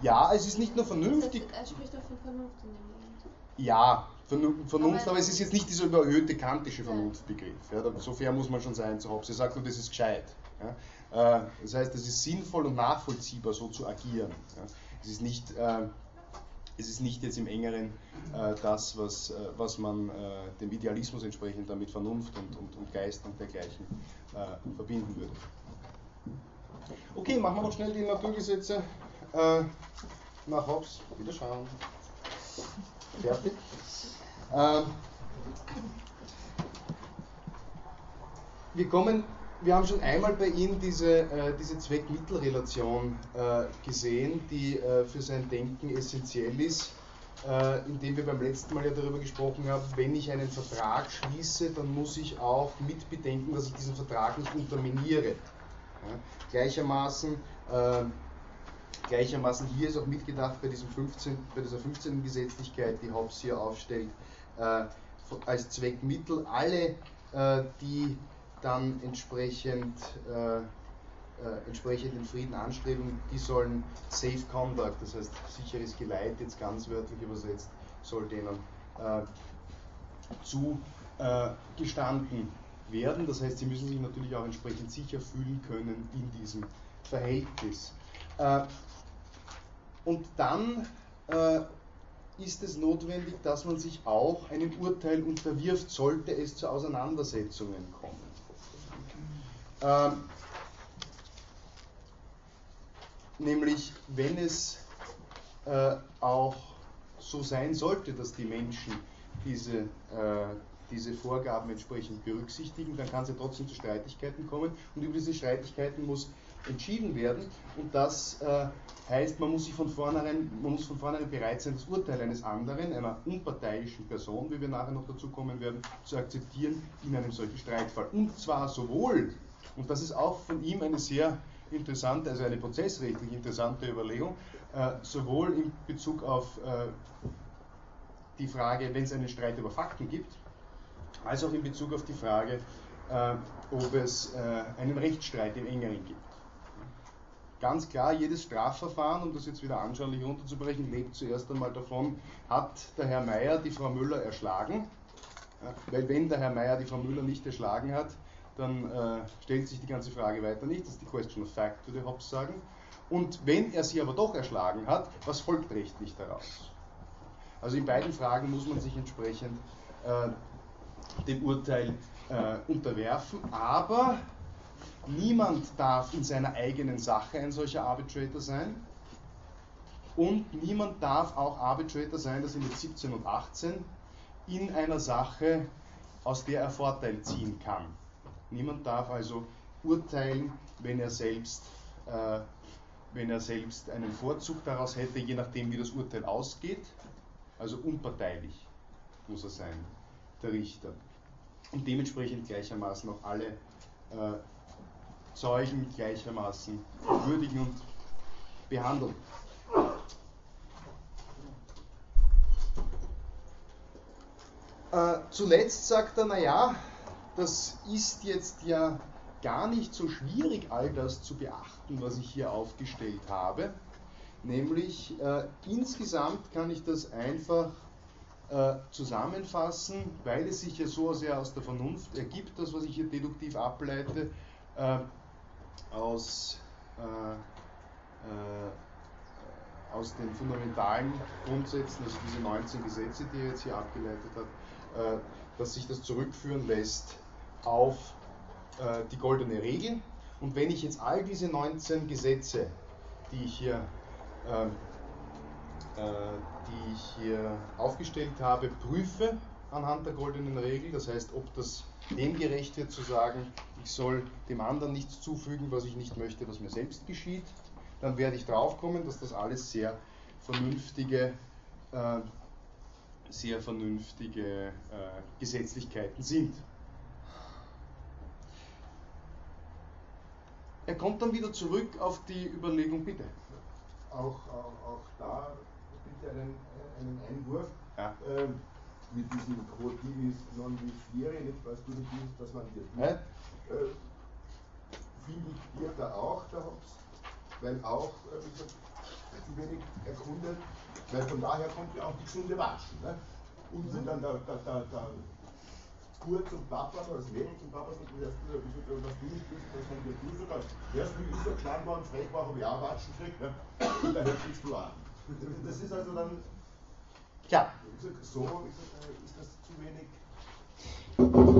Ja, es ist nicht nur vernünftig, Das heißt, er spricht auch von Vernunft in dem Moment. Ja, Vernunft, Aber- aber es ist jetzt nicht dieser überhöhte kantische Vernunftbegriff. Ja, so fair muss man schon sein zu Hobbes. Er sagt nur, das ist gescheit. Ja. Äh, Das heißt, es ist sinnvoll und nachvollziehbar, so zu agieren. Ja. Es, ist nicht, äh, es ist nicht jetzt im engeren äh, das, was, äh, was man äh, dem Idealismus entsprechend dann mit Vernunft und, und, und Geist und dergleichen äh, verbinden würde. Okay, machen wir noch schnell die Naturgesetze äh, nach Hobbes. Wieder schauen. Fertig. Ähm, wir kommen, wir haben schon einmal bei ihm diese, äh, diese Zweck-Mittel-Relation äh, gesehen, die äh, für sein Denken essentiell ist, äh, indem wir beim letzten Mal ja darüber gesprochen haben, wenn ich einen Vertrag schließe, dann muss ich auch mit bedenken, dass ich diesen Vertrag nicht unterminiere. Ja? Gleichermaßen äh, Gleichermaßen hier ist auch mitgedacht bei, diesem 15, bei dieser 15. Gesetzlichkeit, die Hobbes hier aufstellt, äh, als Zweckmittel alle, die dann entsprechend, äh, äh, entsprechend den Frieden anstreben, die sollen Safe Conduct, das heißt sicheres Geleit, jetzt ganz wörtlich übersetzt, soll denen äh, zugestanden werden. Das heißt, sie müssen sich natürlich auch entsprechend sicher fühlen können in diesem Verhältnis. Äh, und dann äh, ist es notwendig, dass man sich auch einem Urteil unterwirft, sollte es zu Auseinandersetzungen kommen. Ähm, nämlich, wenn es äh, auch so sein sollte, dass die Menschen diese, äh, diese Vorgaben entsprechend berücksichtigen, dann kann es ja trotzdem zu Streitigkeiten kommen und über diese Streitigkeiten muss entschieden werden und das äh, heißt, man muss sich von vornherein, man muss von vornherein bereit sein, das Urteil eines anderen, einer unparteiischen Person, wie wir nachher noch dazu kommen werden, zu akzeptieren in einem solchen Streitfall. Und zwar sowohl, und das ist auch von ihm eine sehr interessante, also eine prozessrechtlich interessante Überlegung, äh, sowohl in Bezug auf äh, die Frage, wenn es einen Streit über Fakten gibt, als auch in Bezug auf die Frage, äh, ob es einen Rechtsstreit im engeren gibt. Ganz klar, jedes Strafverfahren, um das jetzt wieder anschaulich runterzubrechen, lebt zuerst einmal davon, hat der Herr Meier die Frau Müller erschlagen? Weil wenn der Herr Meier die Frau Müller nicht erschlagen hat, dann äh, stellt sich die ganze Frage weiter nicht. Das ist die Question of Fact, würde Hobbes sagen. Und wenn er sie aber doch erschlagen hat, was folgt rechtlich daraus? Also in beiden Fragen muss man sich entsprechend äh, dem Urteil äh, unterwerfen, aber niemand darf in seiner eigenen Sache ein solcher Arbitrator sein und niemand darf auch Arbitrator sein, das sind jetzt 17 und 18, in einer Sache, aus der er Vorteil ziehen kann. Niemand darf also urteilen, wenn er selbst, äh, wenn er selbst einen Vorzug daraus hätte, je nachdem wie das Urteil ausgeht. Also unparteilich muss er sein, der Richter. Und dementsprechend gleichermaßen auch alle äh, Zeugen gleichermaßen würdigen und behandeln. Äh, zuletzt sagt er, naja, das ist jetzt ja gar nicht so schwierig, all das zu beachten, was ich hier aufgestellt habe. Nämlich äh, insgesamt kann ich das einfach äh, zusammenfassen, weil es sich ja so sehr aus der Vernunft ergibt, das, was ich hier deduktiv ableite, äh, aus, äh, äh, aus den fundamentalen Grundsätzen, also diese 19 Gesetze, die er jetzt hier abgeleitet hat, äh, dass sich das zurückführen lässt auf äh, die goldene Regel. Und wenn ich jetzt all diese 19 Gesetze, die ich hier, äh, äh, die ich hier aufgestellt habe, prüfe anhand der goldenen Regel, das heißt, ob das dem gerecht wird zu sagen, ich soll dem anderen nichts zufügen, was ich nicht möchte, was mir selbst geschieht, dann werde ich draufkommen, dass das alles sehr vernünftige, äh, sehr vernünftige äh, Gesetzlichkeiten sind. Er kommt dann wieder zurück auf die Überlegung, bitte. Auch, auch, auch da bitte einen, einen Einwurf. Ja. Ähm, mit diesem Quotivis non viscere, nicht was du nicht willst, dass man dir tut. Äh, Finde ich dir da auch, der Hobbes, weil auch, äh, wie gesagt, zu wenig erkundet, weil von daher kommt ja auch die gesunde Watschen. Ne? Und wenn dann der, der, der, der Kur zum Papa oder das Mädel zum Papa sagt, erst du, was du nicht bist, was man dir tut, sogar, erst wie ich so klein und frech war, habe ich auch Watschen gekriegt, ne? und daher kriegst du auch. Das ist also dann, Klar. so ist das zu wenig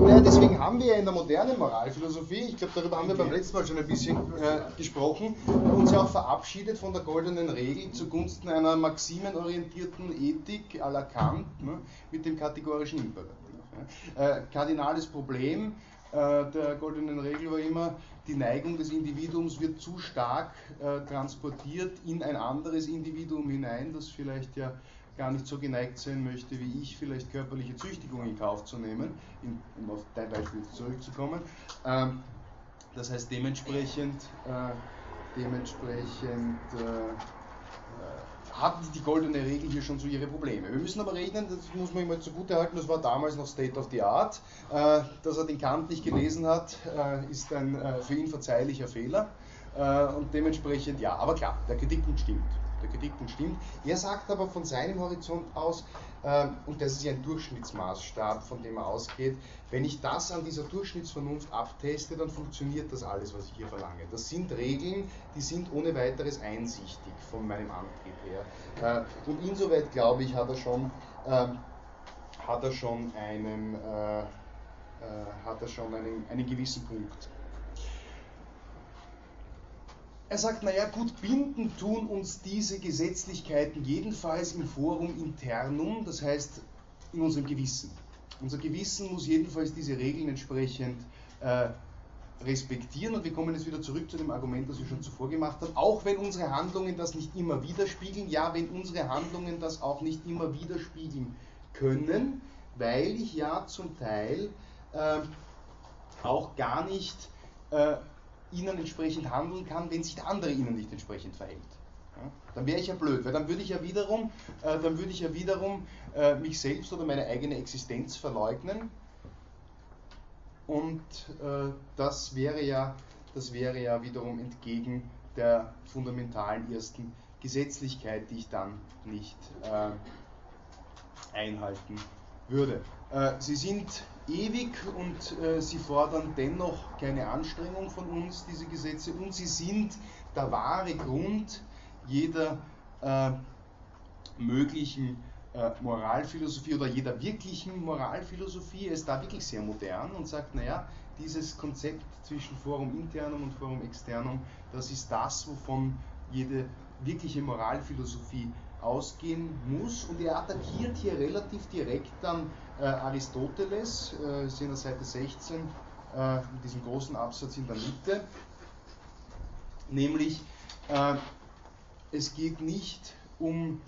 Naja, deswegen haben wir ja in der modernen Moralphilosophie, ich glaube, darüber haben wir beim letzten Mal schon ein bisschen äh, gesprochen, uns ja auch verabschiedet von der goldenen Regel zugunsten einer maximenorientierten Ethik à la Kant ne, mit dem kategorischen Imperativ. Äh, kardinales Problem äh, der goldenen Regel war immer, die Neigung des Individuums wird zu stark äh, transportiert in ein anderes Individuum hinein, das vielleicht ja gar nicht so geneigt sein möchte wie ich, vielleicht körperliche Züchtigung in Kauf zu nehmen, in, um auf dein Beispiel zurückzukommen. Ähm, das heißt dementsprechend, dementsprechend äh, hat die goldene Regel hier schon so ihre Probleme. Wir müssen aber rechnen, das muss man immer zugute halten, das war damals noch State of the Art. Äh, dass er den Kant nicht gelesen hat, äh, ist ein äh, für ihn verzeihlicher Fehler. Und dementsprechend ja, aber klar, der Kritikpunkt stimmt der Kritikpunkt stimmt. Er sagt aber von seinem Horizont aus, äh, und das ist ja ein Durchschnittsmaßstab, von dem er ausgeht, wenn ich das an dieser Durchschnittsvernunft abteste, dann funktioniert das alles, was ich hier verlange. Das sind Regeln, die sind ohne weiteres einsichtig von meinem Antrieb her. Äh, und insoweit glaube ich, hat er schon, äh, hat er schon einen, äh, äh, hat er schon einen, einen gewissen Punkt. Er sagt, naja gut, binden tun uns diese Gesetzlichkeiten jedenfalls im Forum internum, das heißt in unserem Gewissen. Unser Gewissen muss jedenfalls diese Regeln entsprechend äh, respektieren und wir kommen jetzt wieder zurück zu dem Argument, das wir schon zuvor gemacht haben, auch wenn unsere Handlungen das nicht immer widerspiegeln, ja, wenn unsere Handlungen das auch nicht immer widerspiegeln können, weil ich ja zum Teil äh, auch gar nicht äh, ihnen entsprechend handeln kann, wenn sich der andere ihnen nicht entsprechend verhält. Ja, dann wäre ich ja blöd, weil dann würde ich ja wiederum, äh, dann würde ich ja wiederum äh, mich selbst oder meine eigene Existenz verleugnen. Und äh, das wäre ja, das wäre ja wiederum entgegen der fundamentalen ersten Gesetzlichkeit, die ich dann nicht äh, einhalten würde. Äh, sie sind ewig und äh, sie fordern dennoch keine Anstrengung von uns, diese Gesetze, und sie sind der wahre Grund jeder äh, möglichen äh, Moralphilosophie oder jeder wirklichen Moralphilosophie. Er ist da wirklich sehr modern und sagt, naja, dieses Konzept zwischen Forum internum und Forum externum, das ist das, wovon jede wirkliche Moralphilosophie ausgehen muss. Und er attackiert hier relativ direkt dann äh, Aristoteles, äh, in der Seite 16, äh, mit diesem großen Absatz in der Mitte, nämlich äh, es geht nicht um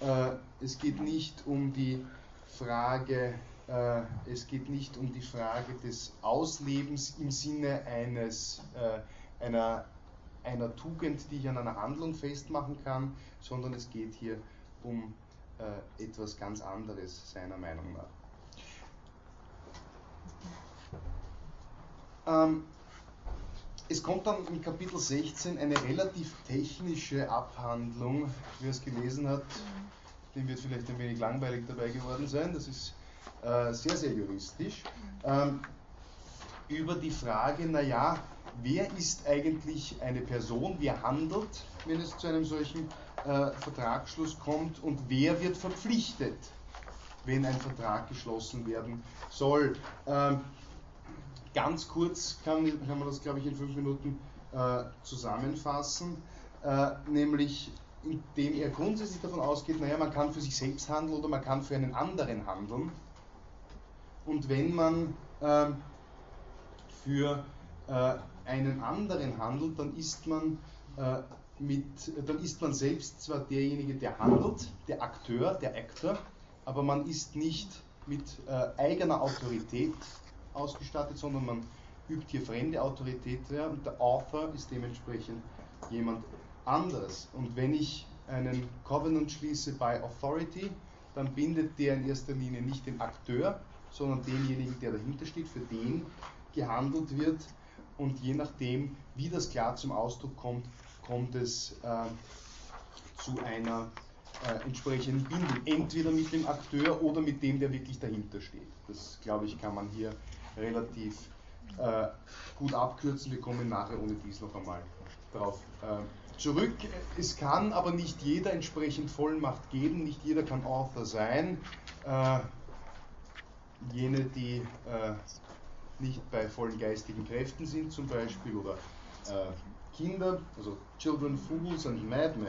äh, es geht nicht um die Frage äh, es geht nicht um die Frage des Auslebens im Sinne eines einer einer Tugend, die ich an einer Handlung festmachen kann, sondern es geht hier um äh, etwas ganz anderes, seiner Meinung nach. Ähm, es kommt dann im Kapitel 16 eine relativ technische Abhandlung, wer es gelesen hat, dem wird vielleicht ein wenig langweilig dabei geworden sein, das ist äh, sehr, sehr juristisch, ähm, über die Frage, naja, wer ist eigentlich eine Person, wer handelt, wenn es zu einem solchen äh, Vertragsschluss kommt und wer wird verpflichtet, wenn ein Vertrag geschlossen werden soll. Ähm, ganz kurz kann, kann, man das, glaube ich, in fünf Minuten äh, zusammenfassen, äh, nämlich indem er grundsätzlich davon ausgeht, naja, man kann für sich selbst handeln oder man kann für einen anderen handeln. Und wenn man ähm, für äh, einen anderen handelt, dann ist man äh, mit, dann ist man selbst zwar derjenige, der handelt, der Akteur, der Actor, aber man ist nicht mit äh, eigener Autorität ausgestattet, sondern man übt hier fremde Autorität ja, und der Author ist dementsprechend jemand anderes. Und wenn ich einen Covenant schließe bei Authority, dann bindet der in erster Linie nicht den Akteur, sondern denjenigen, der dahinter steht, für den gehandelt wird. Und je nachdem, wie das klar zum Ausdruck kommt, kommt es äh, zu einer äh, entsprechenden Bindung. Entweder mit dem Akteur oder mit dem, der wirklich dahinter steht. Das, glaube ich, kann man hier relativ äh, gut abkürzen. Wir kommen nachher ohne dies noch einmal darauf äh, zurück. Es kann aber nicht jeder entsprechend Vollmacht geben, nicht jeder kann Author sein. Äh, jene, die äh, nicht bei vollen geistigen Kräften sind zum Beispiel oder äh, Kinder, also Children, Fools and Madmen,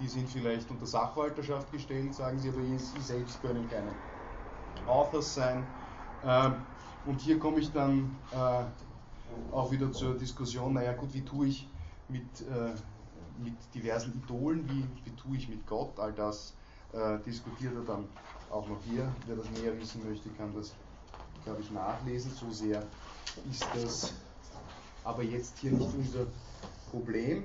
die sind vielleicht unter Sachwalterschaft gestellt, sagen sie, aber sie selbst können keine Authors sein. Ähm, und hier komme ich dann äh, auch wieder zur Diskussion, naja gut, wie tue ich mit, äh, mit diversen Idolen, wie, wie tue ich mit Gott, all das äh, diskutiert er dann auch noch hier. Wer das näher wissen möchte, kann das, glaube ich, nachlesen. So sehr ist das aber jetzt hier nicht unser Problem.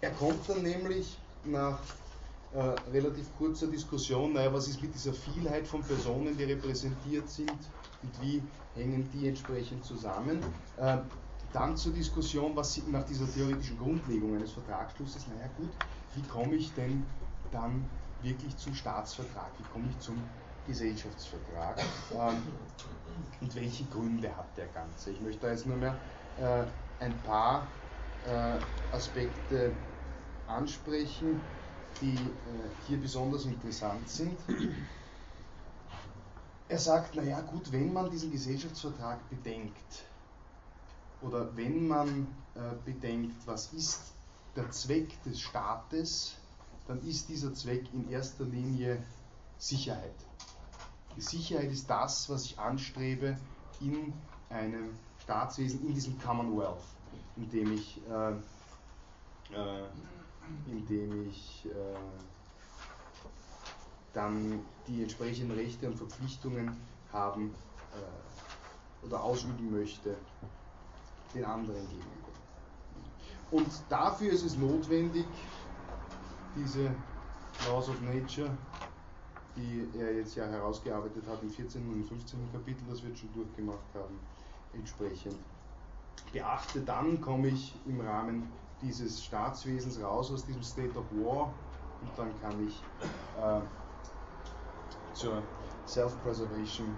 Er kommt dann nämlich nach äh, relativ kurzer Diskussion, naja, was ist mit dieser Vielheit von Personen, die repräsentiert sind und wie hängen die entsprechend zusammen. Äh, dann zur Diskussion, was nach dieser theoretischen Grundlegung eines Vertragsschlusses, naja gut, wie komme ich denn dann wirklich zum Staatsvertrag, wie komme ich zum Gesellschaftsvertrag ähm, und welche Gründe hat der Ganze. Ich möchte da jetzt nur mehr äh, ein paar äh, Aspekte ansprechen, die äh, hier besonders interessant sind. Er sagt, naja gut, wenn man diesen Gesellschaftsvertrag bedenkt oder wenn man äh, bedenkt, was ist der Zweck des Staates, dann ist dieser Zweck in erster Linie Sicherheit. Die Sicherheit ist das, was ich anstrebe in einem Staatswesen, in diesem Commonwealth, in dem ich, äh, äh, in dem ich äh, dann die entsprechenden Rechte und Verpflichtungen haben äh, oder ausüben möchte, den anderen gegenüber. Und dafür ist es notwendig, diese Laws of Nature, die er jetzt ja herausgearbeitet hat im 14. und 15. Kapitel, das wir schon durchgemacht haben, entsprechend beachte. Dann komme ich im Rahmen dieses Staatswesens raus aus diesem State of War und dann kann ich äh, zur Self-Preservation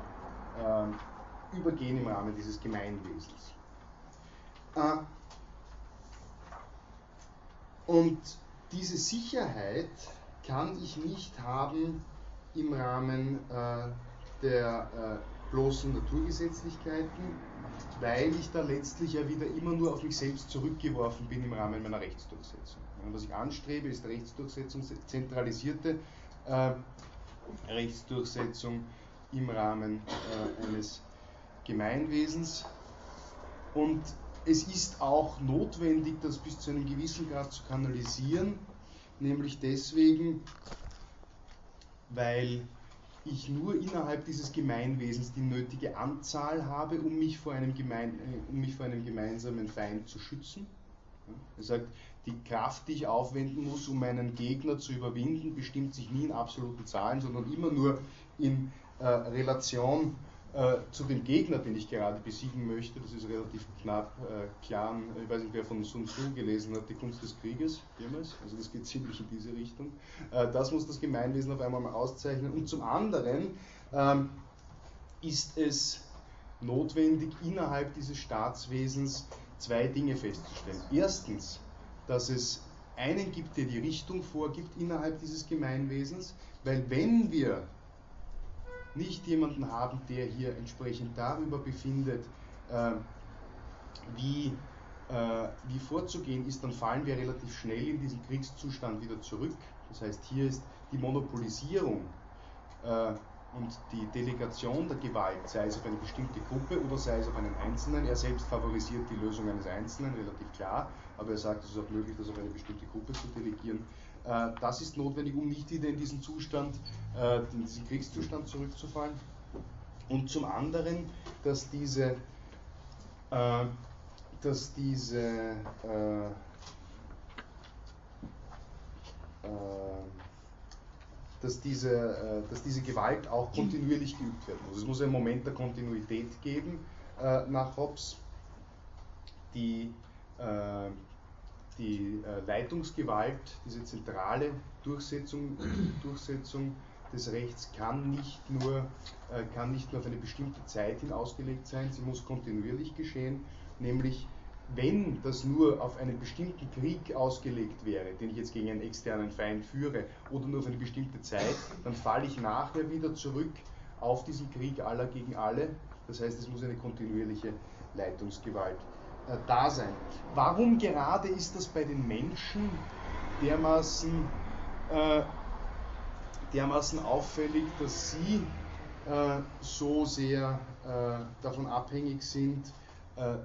äh, übergehen im Rahmen dieses Gemeinwesens. Äh, und diese Sicherheit kann ich nicht haben im Rahmen äh, der äh, bloßen Naturgesetzlichkeiten, weil ich da letztlich ja wieder immer nur auf mich selbst zurückgeworfen bin im Rahmen meiner Rechtsdurchsetzung. Und was ich anstrebe, ist Rechtsdurchsetzung, zentralisierte äh, Rechtsdurchsetzung im Rahmen äh, eines Gemeinwesens. Und es ist auch notwendig, das bis zu einem gewissen Grad zu kanalisieren, nämlich deswegen, weil ich nur innerhalb dieses Gemeinwesens die nötige Anzahl habe, um mich vor einem, gemein, äh, um mich vor einem gemeinsamen Feind zu schützen. Er sagt, die Kraft, die ich aufwenden muss, um meinen Gegner zu überwinden, bestimmt sich nie in absoluten Zahlen, sondern immer nur in äh, Relation äh, zu dem Gegner, den ich gerade besiegen möchte, das ist relativ knapp äh, klar, ich weiß nicht, wer von Sun Tzu gelesen hat, die Kunst des Krieges, jemals, also das geht ziemlich in diese Richtung. Äh, das muss das Gemeinwesen auf einmal mal auszeichnen. Und zum anderen ähm, ist es notwendig, innerhalb dieses Staatswesens zwei Dinge festzustellen. Erstens, dass es einen gibt, der die Richtung vorgibt innerhalb dieses Gemeinwesens, weil wenn wir nicht jemanden haben, der hier entsprechend darüber befindet, äh, wie, äh, wie vorzugehen ist, dann fallen wir relativ schnell in diesen Kriegszustand wieder zurück. Das heißt, hier ist die Monopolisierung äh, und die Delegation der Gewalt, sei es auf eine bestimmte Gruppe oder sei es auf einen Einzelnen. Er selbst favorisiert die Lösung eines Einzelnen, relativ klar, aber er sagt, es ist auch möglich, das auf eine bestimmte Gruppe zu delegieren. Äh, das ist notwendig, um nicht wieder in diesen Zustand, äh, in diesen Kriegszustand zurückzufallen. und zum anderen, dass diese, äh, dass diese dass diese, dass diese Gewalt auch kontinuierlich geübt werden muss. Es muss einen Moment der Kontinuität geben nach Hobbes. Die, die äh, Leitungsgewalt, diese zentrale Durchsetzung, Durchsetzung des Rechts kann nicht, nur, äh, kann nicht nur auf eine bestimmte Zeit hin ausgelegt sein, sie muss kontinuierlich geschehen, nämlich wenn das nur auf einen bestimmten Krieg ausgelegt wäre, den ich jetzt gegen einen externen Feind führe, oder nur auf eine bestimmte Zeit, dann falle ich nachher wieder zurück auf diesen Krieg aller gegen alle. Das heißt, es muss eine kontinuierliche Leitungsgewalt äh, da sein. Warum gerade ist das bei den Menschen dermaßen, äh, dermaßen auffällig, dass sie äh, so sehr äh, davon abhängig sind, äh,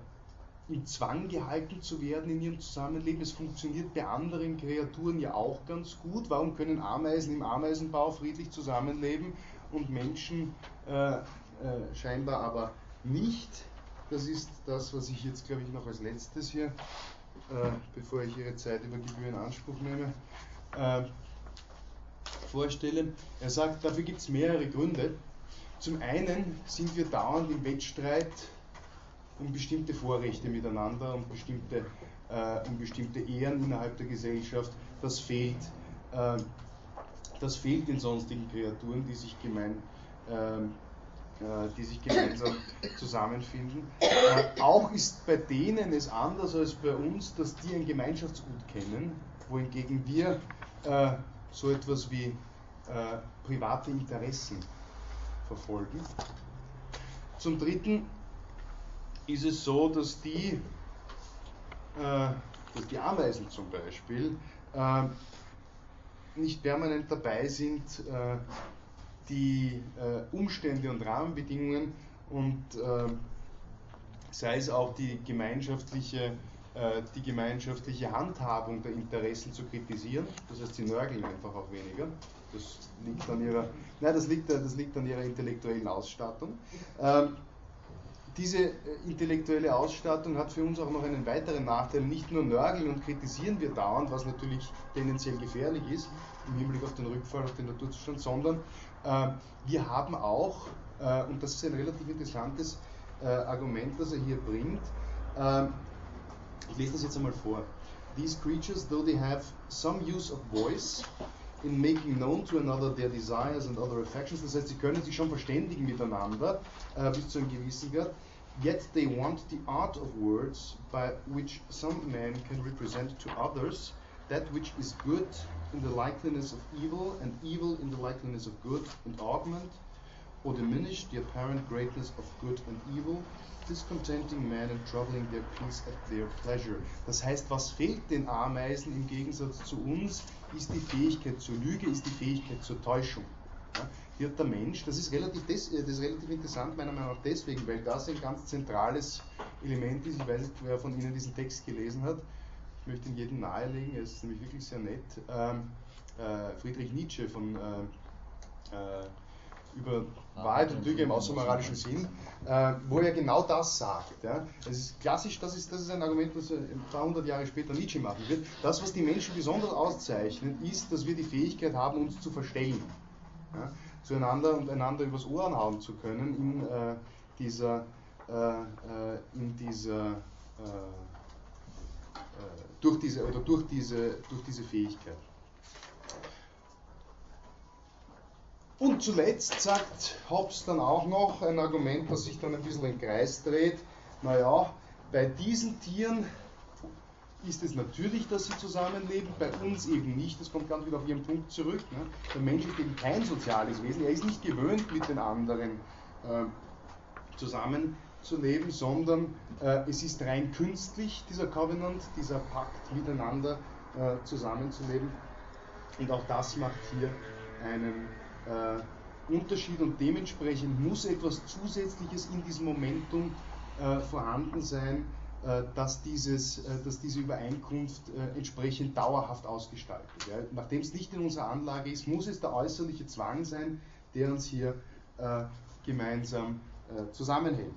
im Zwang gehalten zu werden in ihrem Zusammenleben. Es funktioniert bei anderen Kreaturen ja auch ganz gut. Warum können Ameisen im Ameisenbau friedlich zusammenleben und Menschen äh, scheinbar aber nicht? Das ist das, was ich jetzt, glaube ich, noch als letztes hier, äh, bevor ich Ihre Zeit über Gebühr in Anspruch nehme, äh, vorstelle. Er sagt, dafür gibt es mehrere Gründe. Zum einen sind wir dauernd im Wettstreit um bestimmte Vorrechte miteinander, um bestimmte, äh, um bestimmte Ehren innerhalb der Gesellschaft. Das fehlt, äh, das fehlt den sonstigen Kreaturen, die sich gemein, ähm, äh, die sich gemeinsam zusammenfinden. Äh, auch ist bei denen es anders als bei uns, dass die ein Gemeinschaftsgut kennen, wohingegen wir äh, so etwas wie äh, private Interessen verfolgen. Zum Dritten ist es so, dass die, äh, dass die Ameisen zum Beispiel äh, nicht permanent dabei sind, äh, die äh, Umstände und Rahmenbedingungen und äh, sei es auch die gemeinschaftliche, äh, die gemeinschaftliche Handhabung der Interessen zu kritisieren. Das heißt, sie nörgeln einfach auch weniger. Das liegt an ihrer, nein, das liegt, das liegt an ihrer intellektuellen Ausstattung. Ähm, diese äh, intellektuelle Ausstattung hat für uns auch noch einen weiteren Nachteil. Nicht nur nörgeln und kritisieren wir dauernd, was natürlich tendenziell gefährlich ist im Hinblick auf den Rückfall auf den Naturzustand, sondern wir haben auch, äh, und das ist ein relativ interessantes äh, Argument, das er hier bringt, äh, ich lese das jetzt einmal vor. These creatures, though they have some use of voice, in making known to another their desires and other affections. Das heißt, sie können sich schon verständigen miteinander äh, bis zu einem gewissen Grad. Yet they want the art of words by which some men can represent to others that which is good in the likeness of evil and evil in the likeness of good and augment or diminish the apparent greatness of good and evil, discontenting men and troubling their peace at their pleasure. Das heißt, was fehlt den Ameisen im Gegensatz zu uns, ist die Fähigkeit zur Lüge, ist die Fähigkeit zur Täuschung. Ja? Hier hat der Mensch, das ist, relativ des, das ist relativ interessant meiner Meinung nach deswegen, weil das ein ganz zentrales Element ist. Ich weiß nicht, wer von Ihnen diesen Text gelesen hat. Ich möchte ihn jedem nahelegen, er ist nämlich wirklich sehr nett. Ähm, äh, Friedrich Nietzsche von äh, äh, über Wahrheit und Lüge im außermoralischen Sinn, äh, wo er genau das sagt. Ja. Das ist klassisch, das ist, das ist ein Argument, das ein paar hundert Jahre später Nietzsche machen wird. Das, was die Menschen besonders auszeichnet, ist, dass wir die Fähigkeit haben, uns zu verstellen. Ja zueinander und einander übers Ohr hauen zu können in äh, dieser, äh, äh in dieser äh, durch diese oder durch diese, durch diese Fähigkeit. Und zuletzt sagt Hobbes dann auch noch ein Argument, das sich dann ein bisschen im Kreis dreht. Naja, bei diesen Tieren ist es natürlich, dass sie zusammenleben, bei uns eben nicht. Das kommt ganz wieder auf Ihren Punkt zurück. Ne? Der Mensch ist eben kein soziales Wesen, er ist nicht gewöhnt, mit den anderen äh, zusammenzuleben, sondern äh, es ist rein künstlich, dieser Covenant, dieser Pakt miteinander äh, zusammenzuleben. Und auch das macht hier einen äh, Unterschied und dementsprechend muss etwas Zusätzliches in diesem Momentum äh, vorhanden sein, äh, dass, dieses, äh, dass diese Übereinkunft entsprechend dauerhaft ausgestaltet. Nachdem es nicht in unserer Anlage ist, muss es der äußerliche Zwang sein, der uns hier gemeinsam zusammenhält.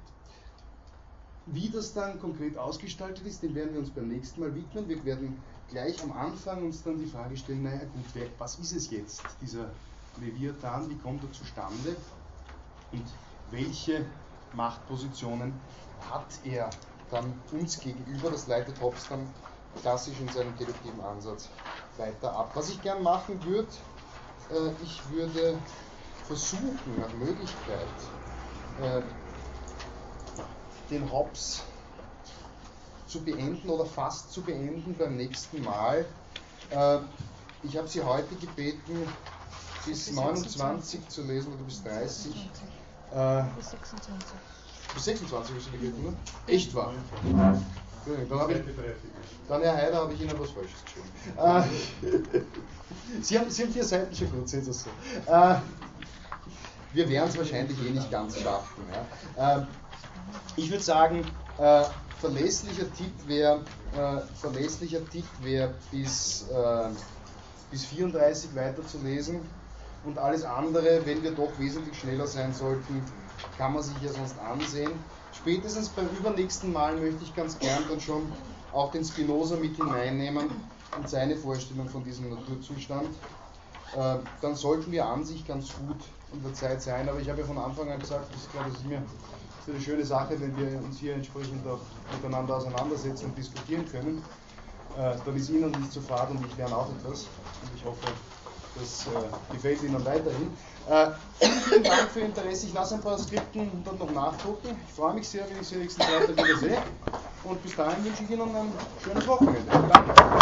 Wie das dann konkret ausgestaltet ist, den werden wir uns beim nächsten Mal widmen. Wir werden gleich am Anfang uns dann die Frage stellen, naja gut, wer, was ist es jetzt, dieser Leviathan, wie kommt er zustande und welche Machtpositionen hat er dann uns gegenüber, das leitet Hobbes dann klassisch in seinem deduktiven Ansatz weiter ab. Was ich gern machen würde, äh, ich würde versuchen, nach Möglichkeit, äh, den Hobbes zu beenden oder fast zu beenden beim nächsten Mal. Äh, ich habe Sie heute gebeten, bis 29 zu lesen oder bis 30. Äh, Bis 26. bis 26 ist es gegeben, ne? Echt wahr? Dann, habe ich, dann Herr Heider, habe ich Ihnen was Falsches geschrieben. Äh, Sie, haben, Sie haben vier Seiten schon gut, sehen Sie es so. Äh, wir werden es wahrscheinlich eh nicht ganz schaffen. Ja. Ich würde sagen, äh, verlässlicher Tipp wäre äh, verlässlicher bis, äh, bis 34 weiterzulesen und alles andere, wenn wir doch wesentlich schneller sein sollten, kann man sich ja sonst ansehen. Spätestens beim übernächsten Mal möchte ich ganz gern dann schon auch den Spinoza mit hineinnehmen und seine Vorstellung von diesem Naturzustand. Äh, dann sollten wir an sich ganz gut in der Zeit sein. Aber ich habe ja von Anfang an gesagt, das, glaube ich, mir ist eine schöne Sache, wenn wir uns hier entsprechend auch miteinander auseinandersetzen und diskutieren können. Äh, dann ist Ihnen nicht zu fad und ich lerne auch etwas. Und ich hoffe, das äh, gefällt Ihnen weiterhin. Äh, vielen Dank für Ihr Interesse. Ich lasse ein paar Skripten dann noch nachdrucken. Ich freue mich sehr, wenn ich Sie nächsten Freitag wieder sehe. Und bis dahin wünsche ich Ihnen ein schönes Wochenende. Danke.